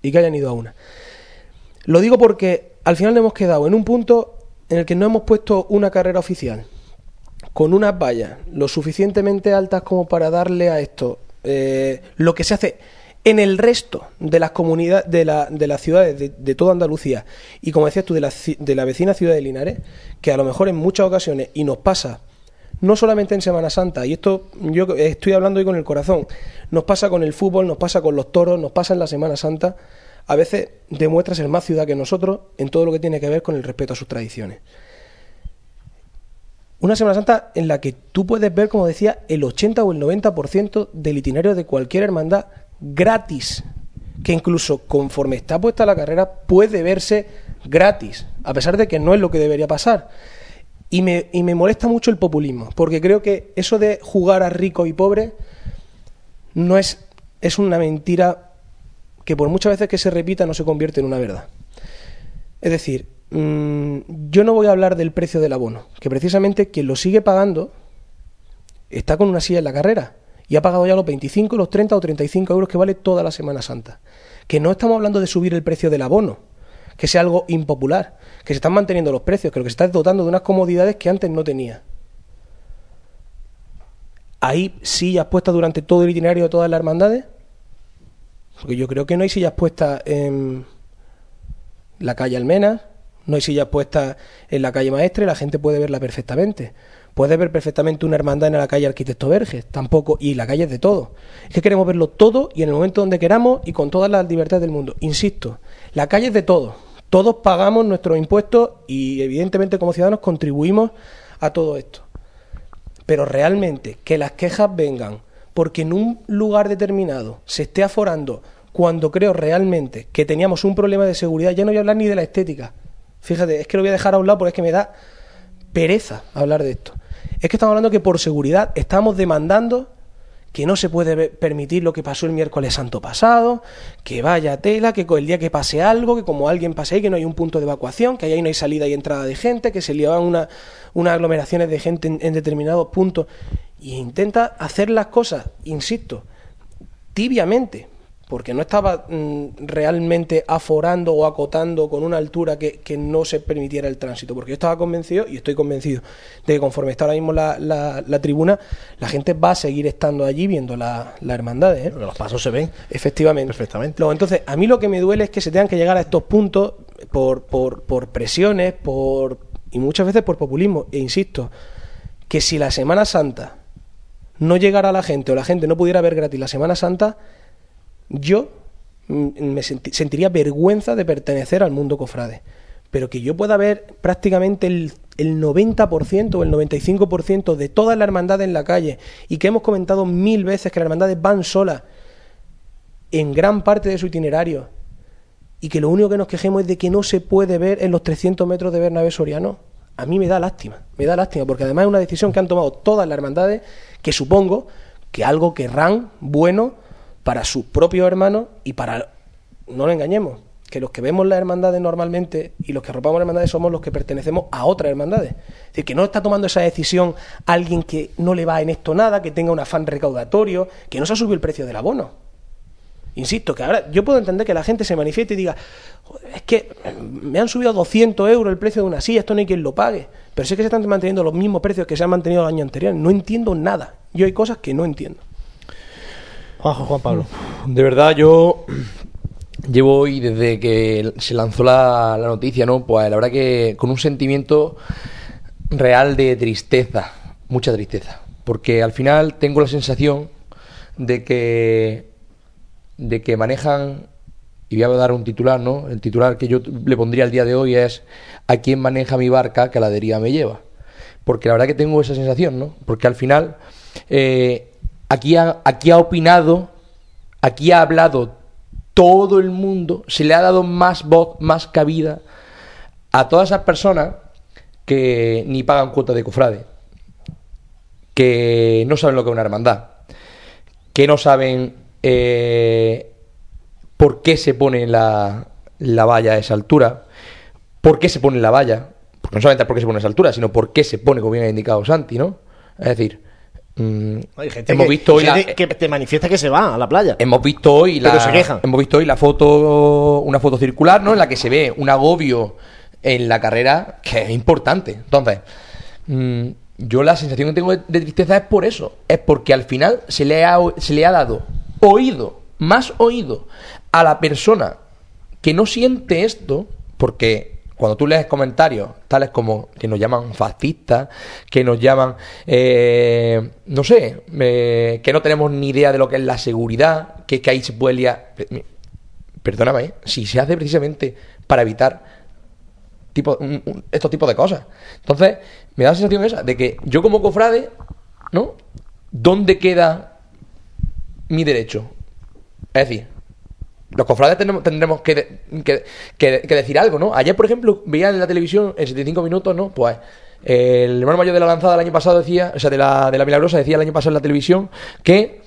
y que hayan ido a una. Lo digo porque al final hemos quedado en un punto en el que no hemos puesto una carrera oficial con unas vallas lo suficientemente altas como para darle a esto eh, lo que se hace en el resto de las comunidades de, la- de las ciudades de, de toda Andalucía y como decías tú de la, de la vecina ciudad de Linares que a lo mejor en muchas ocasiones y nos pasa no solamente en Semana Santa, y esto yo estoy hablando hoy con el corazón, nos pasa con el fútbol, nos pasa con los toros, nos pasa en la Semana Santa, a veces demuestra ser más ciudad que nosotros en todo lo que tiene que ver con el respeto a sus tradiciones. Una Semana Santa en la que tú puedes ver, como decía, el 80 o el 90% del itinerario de cualquier hermandad gratis, que incluso conforme está puesta la carrera puede verse gratis, a pesar de que no es lo que debería pasar. Y me, y me molesta mucho el populismo, porque creo que eso de jugar a rico y pobre no es, es una mentira que por muchas veces que se repita no se convierte en una verdad. Es decir, mm, yo no voy a hablar del precio del abono, que precisamente quien lo sigue pagando está con una silla en la carrera y ha pagado ya los 25, los 30 o 35 euros que vale toda la Semana Santa. Que no estamos hablando de subir el precio del abono, que sea algo impopular, que se están manteniendo los precios, que lo que se está es dotando de unas comodidades que antes no tenía. ¿Hay sillas puestas durante todo el itinerario de todas las hermandades? Porque yo creo que no hay sillas puestas en la calle Almenas, no hay sillas puestas en la calle Maestre, la gente puede verla perfectamente. Puede ver perfectamente una hermandad en la calle Arquitecto Verges, tampoco, y la calle es de todo. Es que queremos verlo todo y en el momento donde queramos y con todas las libertades del mundo. Insisto, la calle es de todo. Todos pagamos nuestros impuestos y evidentemente como ciudadanos contribuimos a todo esto. Pero realmente que las quejas vengan porque en un lugar determinado se esté aforando cuando creo realmente que teníamos un problema de seguridad, ya no voy a hablar ni de la estética. Fíjate, es que lo voy a dejar a un lado porque es que me da pereza hablar de esto. Es que estamos hablando que por seguridad estamos demandando que no se puede permitir lo que pasó el miércoles santo pasado, que vaya tela, que el día que pase algo, que como alguien pase ahí, que no hay un punto de evacuación, que ahí no hay salida y entrada de gente, que se liaban una, unas aglomeraciones de gente en, en determinados puntos. Y intenta hacer las cosas, insisto, tibiamente, porque no estaba mm, realmente aforando o acotando con una altura que, que, no se permitiera el tránsito, porque yo estaba convencido y estoy convencido de que conforme está ahora mismo la, la, la tribuna, la gente va a seguir estando allí viendo las la hermandades. ¿eh? Los pasos se ven. Efectivamente. Perfectamente. Luego, entonces, a mí lo que me duele es que se tengan que llegar a estos puntos por, por, por presiones por y muchas veces por populismo. E insisto, que si la Semana Santa no llegara a la gente o la gente no pudiera ver gratis la Semana Santa, yo me senti sentiría vergüenza de pertenecer al mundo cofrade. Pero que yo pueda ver prácticamente el, el 90% o el 95% de todas las hermandades en la calle y que hemos comentado mil veces que las hermandades van solas en gran parte de su itinerario y que lo único que nos quejemos es de que no se puede ver en los 300 metros de Bernabé Soriano, a mí me da lástima, me da lástima, porque además es una decisión que han tomado todas las hermandades que supongo que algo querrán bueno para sus propios hermanos y para, no lo engañemos, que los que vemos las hermandades normalmente y los que arropamos las hermandades somos los que pertenecemos a otras hermandades. Es decir, que no está tomando esa decisión alguien que no le va en esto nada, que tenga un afán recaudatorio, que no se ha subido el precio del abono. Insisto, que ahora yo puedo entender que la gente se manifieste y diga, es que me han subido 200 euros el precio de una silla, esto no hay quien lo pague. Pero sé que se están manteniendo los mismos precios que se han mantenido el año anterior. No entiendo nada. Yo hay cosas que no entiendo. Juan Pablo. De verdad, yo llevo hoy desde que se lanzó la, la, noticia, ¿no? Pues la verdad que con un sentimiento real de tristeza, mucha tristeza. Porque al final tengo la sensación de que de que manejan y voy a dar un titular, ¿no? El titular que yo le pondría al día de hoy es ¿a quién maneja mi barca que la deriva me lleva? Porque la verdad que tengo esa sensación, ¿no? Porque al final eh, aquí, ha, aquí ha opinado, aquí ha hablado todo el mundo, se le ha dado más voz, más cabida a todas esas personas que ni pagan cuota de cofrade, que no saben lo que es una hermandad, que no saben eh, por qué se pone la, la, valla a esa altura, por qué se pone la valla, no solamente por qué se pone a esa altura, sino por qué se pone, como bien ha indicado Santi, ¿no? Es decir, mmm, hemos que, visto hoy la, que te manifiesta que se va a la playa. Hemos visto hoy Pero la, se quejan. hemos visto hoy la foto, una foto circular, ¿no? En la que se ve un agobio en la carrera que es importante. Entonces, mmm, yo la sensación que tengo de, de, tristeza es por eso, es porque al final se le ha, se le ha dado oído, más oído a la persona que no siente esto, porque cuando tú lees comentarios tales como que nos llaman fascistas, que nos llaman, eh, no sé, eh, que no tenemos ni idea de lo que es la seguridad, que, que ahí se puede liar. perdóname, ¿eh? si se hace precisamente para evitar tipo, estos tipos de cosas. Entonces, me da la sensación esa, de que yo como cofrade, ¿no? ¿Dónde queda mi derecho? Es decir, los cofrades tendremos que, de- que, que- que decir algo, ¿no? Ayer, por ejemplo, veía en la televisión, en 75 minutos, ¿no? Pues el hermano mayor de la lanzada el año pasado decía, o sea, de la, de la milagrosa decía el año pasado en la televisión que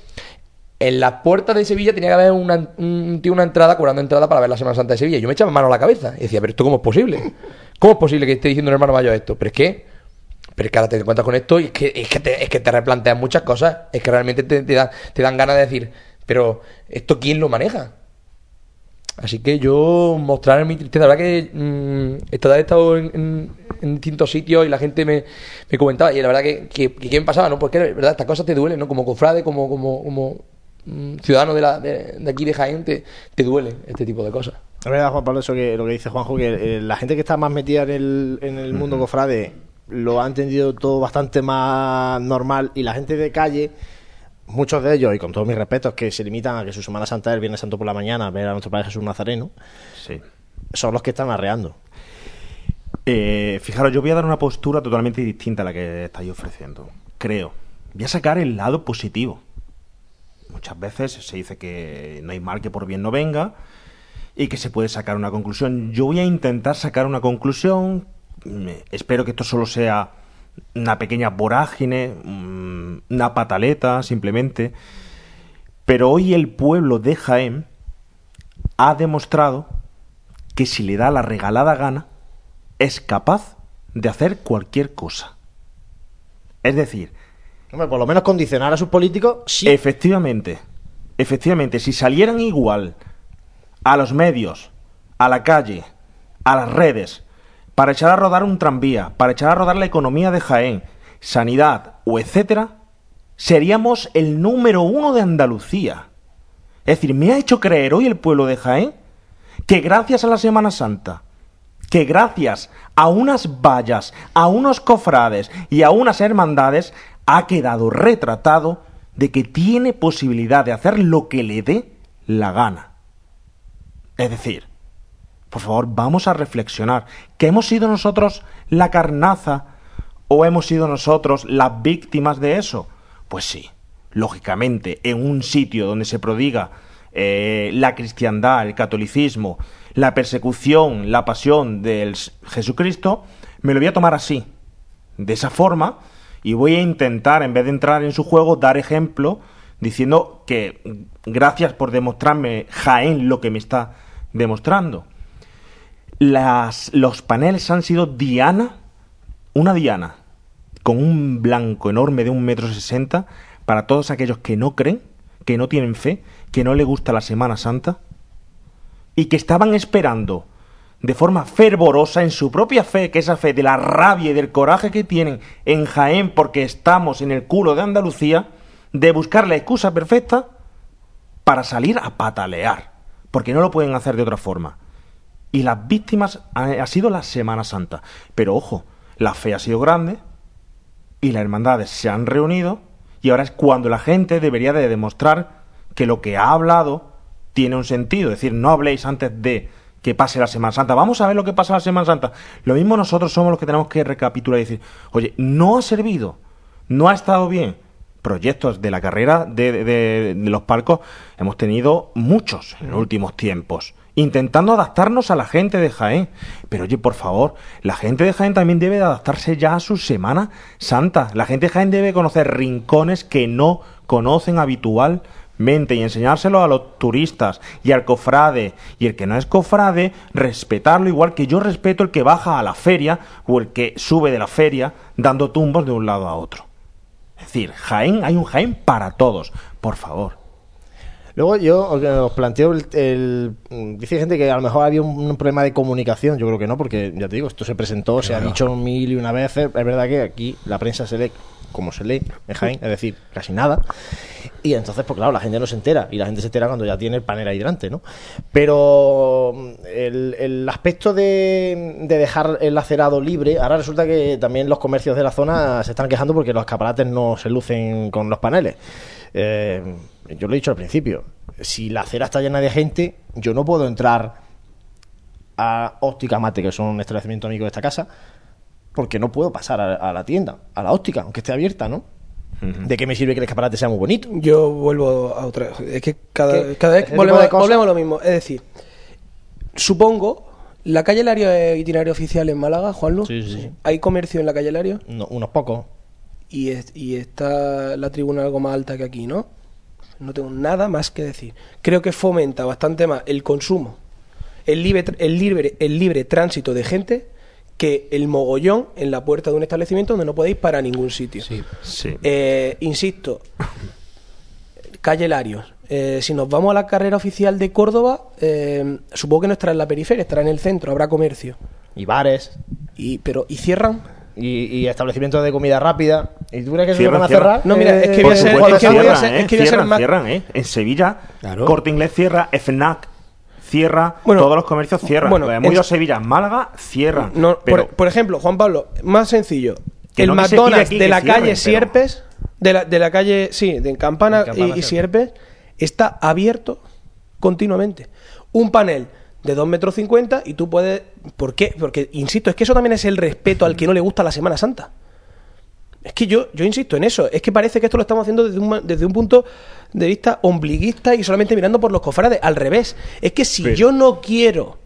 en las puertas de Sevilla tenía que haber una, un tío una entrada cobrando entrada para ver la Semana Santa de Sevilla. Yo me echaba mano a la cabeza y decía, pero esto cómo es posible? ¿Cómo es posible que esté diciendo el hermano mayor esto? Pero es que, pero es que ahora te encuentras con esto y es que, es que, te, es que te muchas cosas. Es que realmente te, te, te dan ganas de decir, pero ¿esto quién lo maneja? Así que yo mostrar mi tristeza, la verdad que mm, esta he estado en, en- en distintos sitios y la gente me, me comentaba, y la verdad que, que, que ¿qué me pasaba? ¿no? Porque verdad, estas cosas te duelen, ¿no? Como cofrade, como, como, como mm, ciudadano de, la, de, de aquí de Jaén, te, te duele este tipo de cosas. Es verdad, Juan Pablo, eso que lo que dice Juanjo, que eh, la gente que está más metida en el, en el mundo cofrade lo ha entendido todo bastante más normal y la gente de calle, muchos de ellos, y con todos mis respetos, que se limitan a que su Semana Santa es el Viernes Santo por la mañana, ver a nuestro Padre Jesús Nazareno, Sí. son los que están arreando. Eh, fijaros, yo voy a dar una postura totalmente distinta a la que estáis ofreciendo. Creo. Voy a sacar el lado positivo. Muchas veces se dice que no hay mal que por bien no venga y que se puede sacar una conclusión. Yo voy a intentar sacar una conclusión. Espero que esto solo sea una pequeña vorágine, mm, una pataleta, simplemente. Pero hoy el pueblo de Jaén ha demostrado que si le da la regalada gana, es capaz de hacer cualquier cosa. Es decir, Hombre, por lo menos condicionar a sus políticos, sí. efectivamente, efectivamente, si salieran igual a los medios, a la calle, a las redes, para echar a rodar un tranvía, para echar a rodar la economía de Jaén, sanidad o etcétera, seríamos el número uno de Andalucía. Es decir, me ha hecho creer hoy el pueblo de Jaén que gracias a la Semana Santa, que gracias a unas vallas, a unos cofrades y a unas hermandades, ha quedado retratado de que tiene posibilidad de hacer lo que le dé la gana. Es decir, por favor, vamos a reflexionar. ¿Que hemos sido nosotros la carnaza o hemos sido nosotros las víctimas de eso? Pues sí, lógicamente, en un sitio donde se prodiga eh, la cristiandad, el catolicismo, la persecución, la pasión del Jesucristo, me lo voy a tomar así, de esa forma, y voy a intentar, en vez de entrar en su juego, dar ejemplo diciendo que mm, gracias por demostrarme Jaén lo que me está demostrando. Las, los paneles han sido diana, una diana, con un blanco enorme de un metro sesenta para todos aquellos que no creen, que no tienen fe, que no les gusta la Semana Santa y que estaban esperando de forma fervorosa en su propia fe, que esa fe de la rabia y del coraje que tienen en Jaén porque estamos en el culo de Andalucía, de buscar la excusa perfecta para salir a patalear, porque no lo pueden hacer de otra forma. Y las víctimas ha, sido la Semana Santa. Pero ojo, la fe ha sido grande y las hermandades se han reunido y ahora es cuando la gente debería de demostrar que lo que ha hablado tiene un sentido. Es decir, no habléis antes de que pase la Semana Santa. Vamos a ver lo que pasa la Semana Santa. Lo mismo nosotros somos los que tenemos que recapitular y decir, oye, no ha servido, no ha estado bien. Proyectos de la carrera de- de- de los palcos hemos tenido muchos en los últimos tiempos, intentando adaptarnos a la gente de Jaén. Pero oye, por favor, la gente de Jaén también debe de adaptarse ya a su Semana Santa. La gente de Jaén debe conocer rincones que no conocen habitualmente y enseñárselo a los turistas y al cofrade. Y el que no es cofrade, respetarlo igual que yo respeto el que baja a la feria o el que sube de la feria dando tumbos de un lado a otro. Es decir, Jaén, hay un Jaén para todos, por favor. Luego yo os- os planteo el, el- Dice gente que a lo mejor había un, un problema de comunicación. Yo creo que no, porque ya te digo, esto se presentó, se ha dicho mil y una veces. Es verdad que aquí la prensa se lee como se lee en Jaén, es decir, casi nada. Y entonces, pues claro, la gente no se entera. Y la gente se entera cuando ya tiene el panel ahí delante, ¿no? Pero mm, el, el aspecto de, de dejar el acerado libre, ahora resulta que también los comercios de la zona se están quejando porque los escaparates no se lucen con los paneles. Eh, yo lo he dicho al principio. si la acera está llena de gente, yo no puedo entrar a Óptica Mate, que son un establecimiento amigo de esta casa, porque no puedo pasar a, a la tienda, a la óptica, aunque esté abierta, ¿no? ¿De qué me sirve que el escaparate sea muy bonito? Yo vuelvo a otra. Es que cada, cada vez volvemos, volvemos a lo mismo. Es decir, supongo, la calle Lario es itinerario oficial en Málaga, Juanlu. Sí, sí, sí. ¿Hay comercio en la calle Lario? No, unos pocos. Y, es- y está la tribuna algo más alta que aquí, ¿no? No tengo nada más que decir. Creo que fomenta bastante más el consumo, el libre, el libre, el libre tránsito de gente que el mogollón en la puerta de un establecimiento donde no podéis para ningún sitio. Sí. Eh, insisto, calle Larios. Eh, si nos vamos a la carrera oficial de Córdoba, eh, supongo que no estará en la periferia, estará en el centro, habrá comercio. Y bares. Y, pero, ¿y cierran? Y, y establecimientos de comida rápida. ¿Y tú crees que eso van a cerrar? No, mira, es que voy a ser- es que voy a cierran, ser- ¿eh? es que voy a ser Cierran, más- cierran, ¿eh? En Sevilla, Claro. Corte Inglés cierra, FNAC cierra, Bueno, todos los comercios cierran. bueno, hemos en- ido a Sevilla, Málaga, cierran. No, pero por, por ejemplo, Juan Pablo, más sencillo. Que el no McDonald's aquí de la cierren, calle pero- Sierpes, de la, de la calle, sí, de Campana, y, y. Sierpes, está abierto continuamente. Un panel de 2 metros 50 y tú puedes... ¿Por qué? Porque, insisto, es que eso también es el respeto al que no le gusta la Semana Santa. Es que yo, yo insisto en eso. Es que parece que esto lo estamos haciendo desde un, desde un punto de vista ombliguista y solamente mirando por los cofrades. Al revés. Es que si Sí. yo no quiero,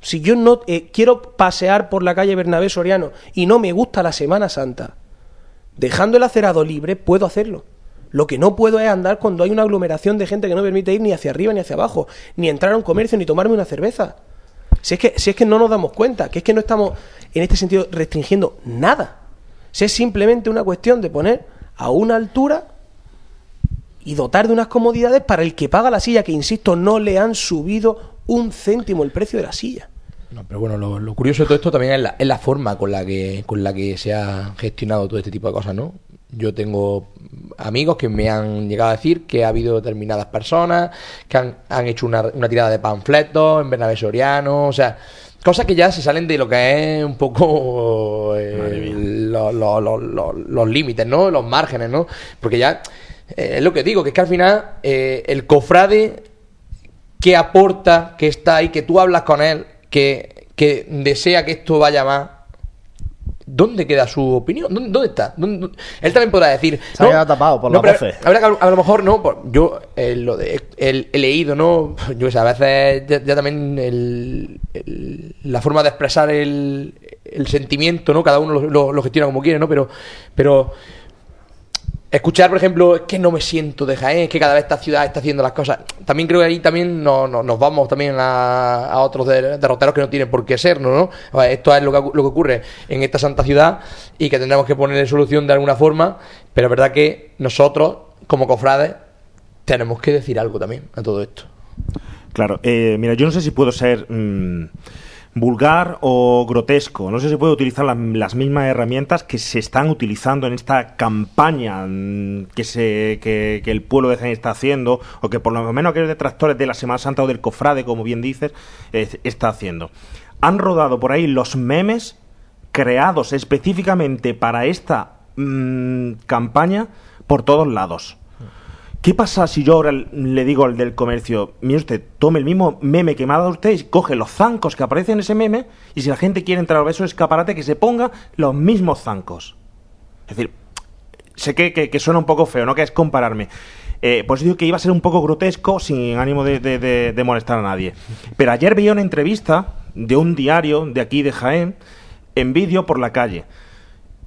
si yo no eh, quiero pasear por la calle Bernabé Soriano y no me gusta la Semana Santa, dejando el acerado libre, puedo hacerlo. Lo que no puedo es andar cuando hay una aglomeración de gente que no permite ir ni hacia arriba ni hacia abajo, ni entrar a un comercio ni tomarme una cerveza. Si es que, es que no nos damos cuenta, que es que no estamos en este sentido restringiendo nada. Si es simplemente una cuestión de poner a una altura y dotar de unas comodidades para el que paga la silla, que insisto, no le han subido un céntimo el precio de la silla. No, pero bueno, lo, lo curioso de todo esto también es la, es la forma con la que con la que se ha gestionado todo este tipo de cosas, ¿no? Yo tengo amigos que me han llegado a decir que ha habido determinadas personas que han, han hecho una, una tirada de panfletos en Bernabé Soriano, o sea, cosas que ya se salen de lo que es un poco eh, lo- lo- lo- lo- los límites, ¿no? Los márgenes, ¿no? Porque ya eh, es lo que digo, que es que al final eh, el cofrade que aporta, que está ahí, que tú hablas con él, que, que desea que esto vaya más. ¿Dónde queda su opinión? ¿Dónde, dónde está? ¿Dónde- dónde- Él también podrá decir. Se ha quedado tapado por no, pero voces. que a, a lo mejor no. por- yo eh, lo de, el- he leído, ¿no? Yo sé, a veces ya, ya también el- el- la forma de expresar el, el sentimiento, ¿no? Cada uno lo, lo- lo gestiona como quiere, ¿no? Pero, pero escuchar, por ejemplo, es que no me siento de Jaén, es que cada vez esta ciudad está haciendo las cosas. También creo que ahí también no- no- nos vamos también a, a otros de- derroteros que no tienen por qué ser, ¿no? Esto es lo que, lo que ocurre en esta santa ciudad y que tendremos que ponerle solución de alguna forma, pero es verdad que nosotros, como cofrades, tenemos que decir algo también a todo esto. Claro, eh, mira, yo no sé si puedo ser mm, vulgar o grotesco, no sé si puedo utilizar la- las mismas herramientas que se están utilizando en esta campaña mm, que, se, que, que el pueblo de Jaén está haciendo, o que por lo menos aquellos detractores de la Semana Santa o del cofrade, como bien dices, está haciendo. Han rodado por ahí los memes creados específicamente para esta mm, campaña por todos lados. ¿Qué pasa si yo ahora le digo al del comercio, mire usted, tome el mismo meme que me ha dado usted y coge los zancos que aparecen en ese meme y si la gente quiere entrar a ver su escaparate que se ponga los mismos zancos? Es decir, sé que, suena un poco feo, ¿no? Que es compararme. Eh, por eso digo que iba a ser un poco grotesco sin ánimo de- de molestar a nadie. Pero ayer veía una entrevista de un diario de aquí de Jaén en vídeo por la calle.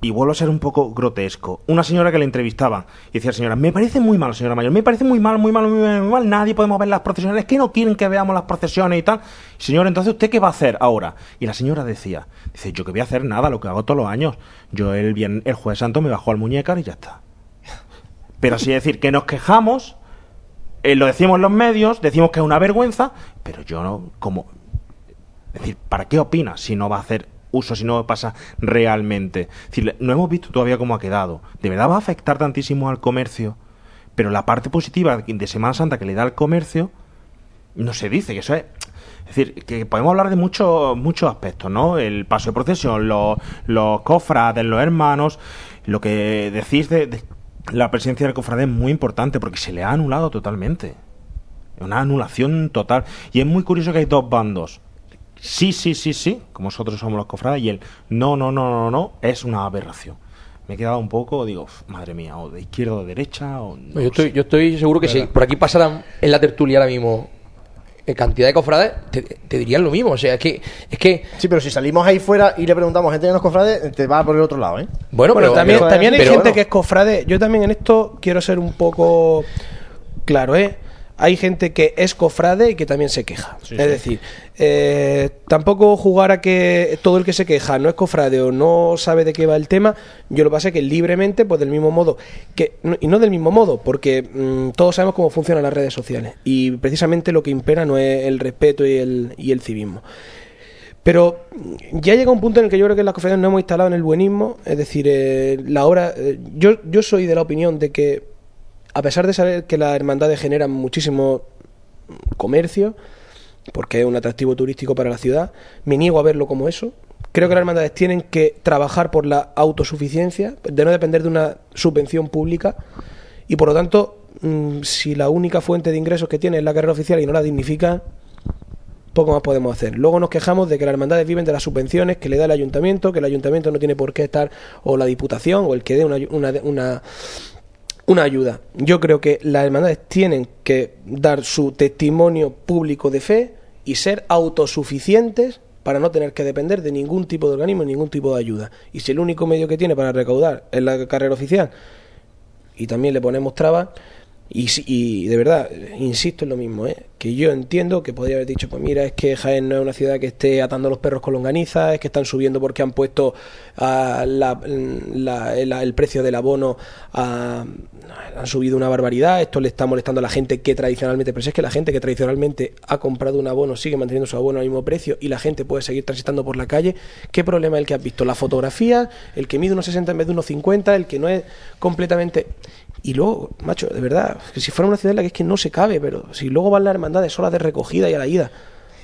Y vuelvo a ser un poco grotesco. Una señora que le entrevistaba y decía, señora, me parece muy mal, señora mayor, me parece muy mal, muy mal, muy mal, muy mal, nadie podemos ver las procesiones, es que no quieren que veamos las procesiones y tal. Señora, entonces, ¿usted qué va a hacer ahora? Y la señora decía, dice, yo que voy a hacer nada, lo que hago todos los años. Yo el, bien, el jueves santo me bajo al muñecar y ya está. Pero así decir, que nos quejamos, eh, lo decimos en los medios, decimos que es una vergüenza, pero yo no, como... Es decir, ¿para qué opina si no va a hacer uso, si no pasa realmente? Es no hemos visto todavía cómo ha quedado. ¿De verdad va a afectar tantísimo al comercio? Pero la parte positiva de Semana Santa que le da al comercio, no se dice, que eso es... Decir, que podemos hablar de muchos muchos aspectos, ¿no? El paso de procesión, los, los cofrades, los hermanos, lo que decís de, de la presencia del cofrade es muy importante porque se le ha anulado totalmente. Una anulación total. Y es muy curioso que hay dos bandos. Sí, sí, sí, sí, como nosotros somos los cofrades, y el no, no, no, no, no, es una aberración. Me he quedado un poco, digo, "Uf, madre mía, o de izquierda o de derecha, o... No, yo, estoy, yo estoy seguro que si por aquí pasaran en la tertulia ahora mismo eh, cantidad de cofrades, te, te dirían lo mismo. O sea, es que, es que. Sí, pero si salimos ahí fuera y le preguntamos a gente que nos cofrade, te va por el otro lado, ¿eh? Bueno, Bueno, pero también, pero- también hay pero gente bueno. que es cofrade. Yo también en esto quiero ser un poco claro, ¿eh? Hay gente que es cofrade y que también se queja. es decir, eh, tampoco jugar a que todo el que se queja no es cofrade o no sabe de qué va el tema. Yo lo pasé que libremente, pues del mismo modo. que Y no del mismo modo, porque mm, todos sabemos cómo funcionan las redes sociales. Y precisamente lo que impera no es el respeto y el, y el civismo. Pero ya llega un punto en el que yo creo que las cofradías no hemos instalado en el buenismo. Es decir, eh, la hora. eh, yo, yo soy de la opinión de que, a pesar de saber que las hermandades generan muchísimo comercio, porque es un atractivo turístico para la ciudad, me niego a verlo como eso. Creo que las hermandades tienen que trabajar por la autosuficiencia, de no depender de una subvención pública, y por lo tanto, mm, si la única fuente de ingresos que tiene es la carrera oficial y no la dignifica, poco más podemos hacer. Luego nos quejamos de que las hermandades viven de las subvenciones que le da el ayuntamiento, que el ayuntamiento no tiene por qué estar, o la diputación, o el que dé una, una, una, una ayuda. Yo creo que las hermandades tienen que dar su testimonio público de fe y ser autosuficientes para no tener que depender de ningún tipo de organismo, ningún tipo de ayuda. Y si el único medio que tiene para recaudar es la carrera oficial y también le ponemos trabas, y, y de verdad, insisto en lo mismo, ¿eh? que yo entiendo que podría haber dicho, pues mira, es que Jaén no es una ciudad que esté atando los perros con longaniza, es que están subiendo porque han puesto ah, la- el, precio del abono, a- han subido una barbaridad, esto le está molestando a la gente que tradicionalmente, pero si es que la gente que tradicionalmente ha comprado un abono sigue manteniendo su abono al mismo precio y la gente puede seguir transitando por la calle, ¿qué problema es el que has visto? La fotografía, el que mide unos 60 en vez de unos 50, el que no es completamente... Y luego, macho, de verdad, que si fuera una ciudad en la que es que no se cabe, pero si luego van las hermandades solas de recogida y a la ida.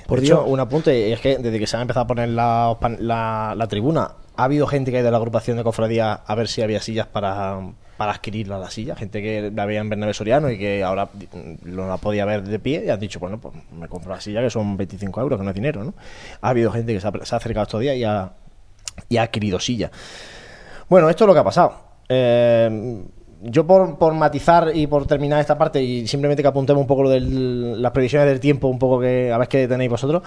Por de Dios. hecho, un apunte, es que desde que se ha empezado a poner la, la, la tribuna, ha habido gente que ha ido a la agrupación de cofradías a ver si había sillas para, para adquirir la silla, gente que la veía en Bernabé Soriano y que ahora mm, no la podía ver de pie y han dicho, bueno, pues me compro la silla que son 25 euros, que no es dinero, ¿no? Ha habido gente que se ha, se ha acercado estos días y ha, y ha adquirido silla. Bueno, esto es lo que ha pasado. Eh, yo por, por matizar y por terminar esta parte y simplemente que apuntemos un poco lo de las previsiones del tiempo, un poco que a ver qué tenéis vosotros,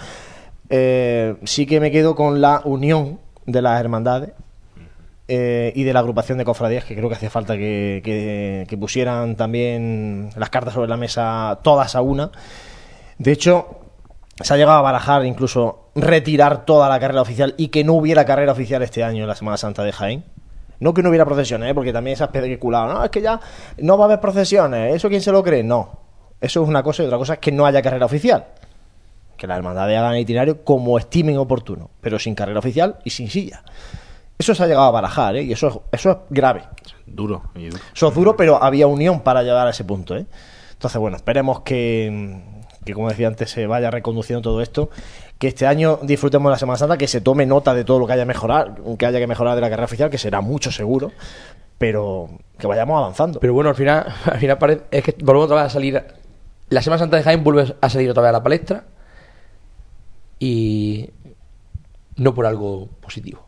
eh, sí que me quedo con la unión de las hermandades eh, y de la agrupación de cofradías, que creo que hacía falta que, que- pusieran también las cartas sobre la mesa todas a una. De hecho, se ha llegado a barajar incluso retirar toda la carrera oficial y que no hubiera carrera oficial este año en la Semana Santa de Jaén. No que no hubiera procesiones, ¿eh? porque también se ha especulado. No, es que ya no va a haber procesiones. ¿Eso quién se lo cree? No. Eso es una cosa y otra cosa es que no haya carrera oficial. Que las hermandades hagan el itinerario como estimen oportuno, pero sin carrera oficial y sin silla. Eso se ha llegado a barajar, ¿eh? Y eso es, eso es grave. Duro, duro. Eso es duro, pero había unión para llegar a ese punto, ¿eh? Entonces, bueno, esperemos que, que, como decía antes, se vaya reconduciendo todo esto. Que este año disfrutemos de la Semana Santa, que se tome nota de todo lo que haya que mejorar, que haya que mejorar de la carrera oficial, que será mucho seguro, pero que vayamos avanzando. Pero bueno, al final, al final parece, es que volvemos otra vez a salir. La Semana Santa de Jaén vuelve a salir otra vez a la palestra. Y no por algo positivo.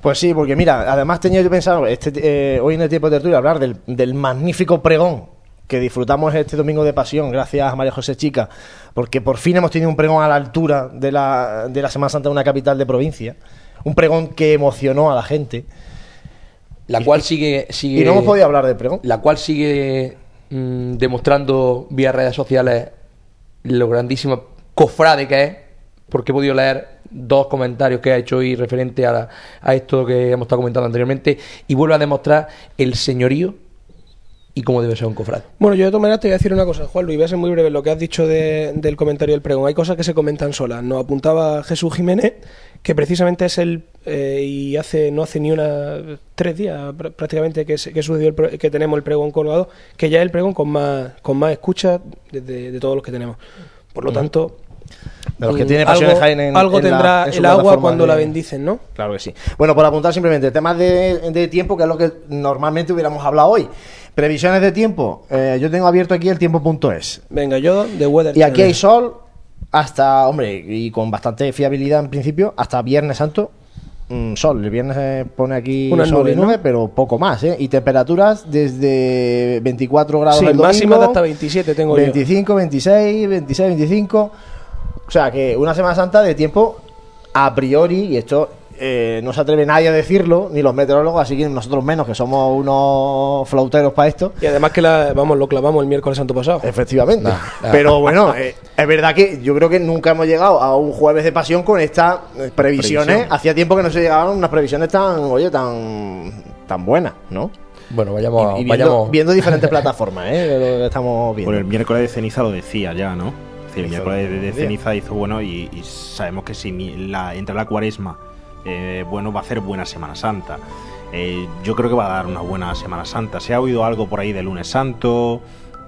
Pues sí, porque mira, además tenía yo pensado este, eh, hoy en el tiempo de tertulia hablar del, del magnífico pregón que disfrutamos este domingo de pasión, gracias a María José Chica, porque por fin hemos tenido un pregón a la altura de la, de la Semana Santa de una capital de provincia, un pregón que emocionó a la gente. La cual sigue, sigue. Y no hemos podido hablar del pregón. La cual sigue mm, demostrando vía redes sociales lo grandísimo cofrade que es. Porque he podido leer dos comentarios que ha hecho hoy referente a, la- a esto que hemos estado comentando anteriormente. Y vuelve a demostrar el señorío y cómo debe ser un cofrade. Bueno, yo de todas maneras te voy a decir una cosa, Juan Luis, voy a ser muy breve lo que has dicho de- del comentario del pregón. Hay cosas que se comentan solas. Nos apuntaba Jesús Jiménez, que precisamente es el, eh, y hace no hace ni una, tres días pr- prácticamente que, se- que sucedió el que tenemos el pregón colgado, que ya es el pregón con más, con más escucha de, de- de todos los que tenemos. Por lo Ujú. tanto, De los que mm, tiene algo, en- algo en la- tendrá en el agua cuando de- la bendicen, ¿no? Claro que sí. Bueno, por apuntar simplemente temas de, de tiempo, que es lo que normalmente hubiéramos hablado hoy. Previsiones de tiempo. Eh, yo tengo abierto aquí el tiempo.es. Venga, yo de Weather Y aquí hay sol hasta, hombre, y con bastante fiabilidad en principio, hasta Viernes Santo. mm, sol, el viernes eh, pone aquí Unas sol nubes, y nube, ¿no? pero poco más, ¿eh? Y temperaturas desde 24 grados Sí, el domingo, máximas de hasta 27 tengo yo. 25, 26, 26, 25. O sea que una Semana Santa de tiempo a priori, y esto eh, no se atreve nadie a decirlo, ni los meteorólogos, así que nosotros menos, que somos unos flauteros para esto. Y además que la, vamos, lo clavamos el miércoles santo pasado. Efectivamente. Nah, nah. Pero bueno, eh, es verdad que yo creo que nunca hemos llegado a un jueves de pasión con estas eh, previsiones. Previsión. Hacía tiempo que no se llegaban unas previsiones tan, oye, tan, tan buenas, ¿no? Bueno, vayamos. Y, y viendo, vayamos... viendo diferentes plataformas, ¿eh? De lo que estamos viendo. Por el miércoles de ceniza lo decía ya, ¿no? Decir, el miércoles de, ceniza hizo bueno y, y sabemos que si la, entra la cuaresma, eh, bueno, va a hacer buena Semana Santa. Eh, yo creo que va a dar una buena Semana Santa. Se ha oído algo por ahí de lunes santo,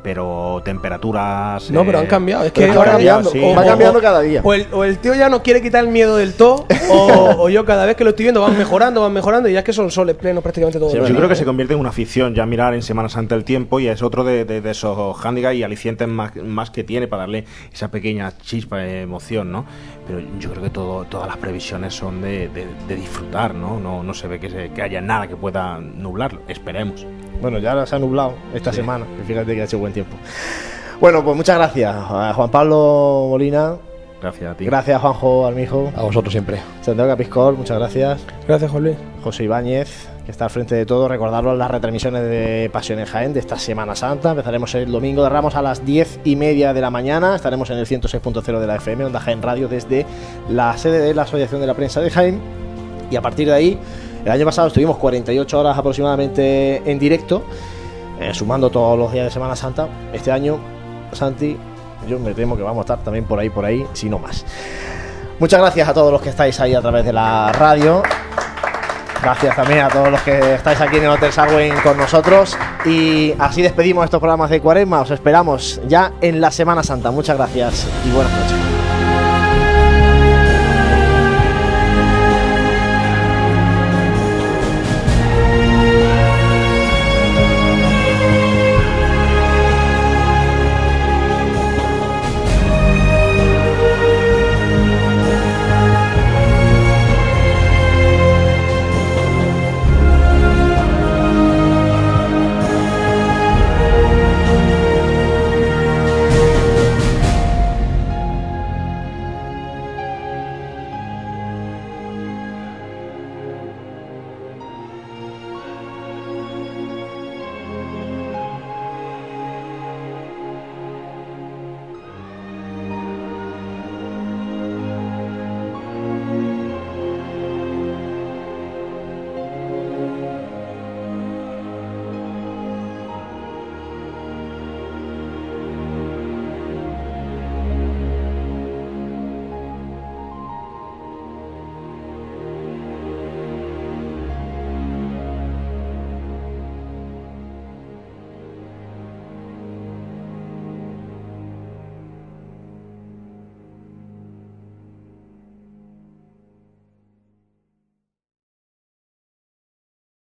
pero temperaturas... No, pero han eh, cambiado. Es que ahora va cambiando, sí. o- Va cambiando cada día. O el, o el tío ya no quiere quitar el miedo del todo, o, o yo cada vez que lo estoy viendo van mejorando, van mejorando, y ya es que son soles plenos prácticamente todos Sí, los yo creo que se convierte en una afición ya mirar en Semana Santa el tiempo y es otro de, de- de esos handicaps y alicientes más, más que tiene para darle esa pequeña chispa de emoción, ¿no? Pero yo creo que todo, todas las previsiones son de, de- de disfrutar, ¿no? ¿no? No se ve que, se- que haya nada que pueda nublarlo, esperemos. Bueno, ya se ha nublado esta Sí. semana. y Fíjate que ha hecho buen tiempo. Bueno, pues muchas gracias a Juan Pablo Molina. Gracias a ti. Gracias, Juanjo Armijo. A vosotros siempre. Santiago Capiscol, muchas gracias. Gracias, Juan Luis. José Ibáñez, que está al frente de todo. Recordaros las retransmisiones de Pasión en Jaén de esta Semana Santa. Empezaremos el domingo de Ramos a las 10 y media de la mañana. Estaremos en el 106.0 de la FM, Onda Jaén Radio, desde la sede de la Asociación de la Prensa de Jaén. Y a partir de ahí, el año pasado estuvimos 48 horas aproximadamente en directo, eh, sumando todos los días de Semana Santa. Este año, Santi, yo me temo que vamos a estar también por ahí, por ahí, si no más. Muchas gracias a todos los que estáis ahí a través de la radio. Gracias también a todos los que estáis aquí en el Hotel Sarwin con nosotros. Y así despedimos estos programas de Cuaresma. Os esperamos ya en la Semana Santa. Muchas gracias y buenas noches.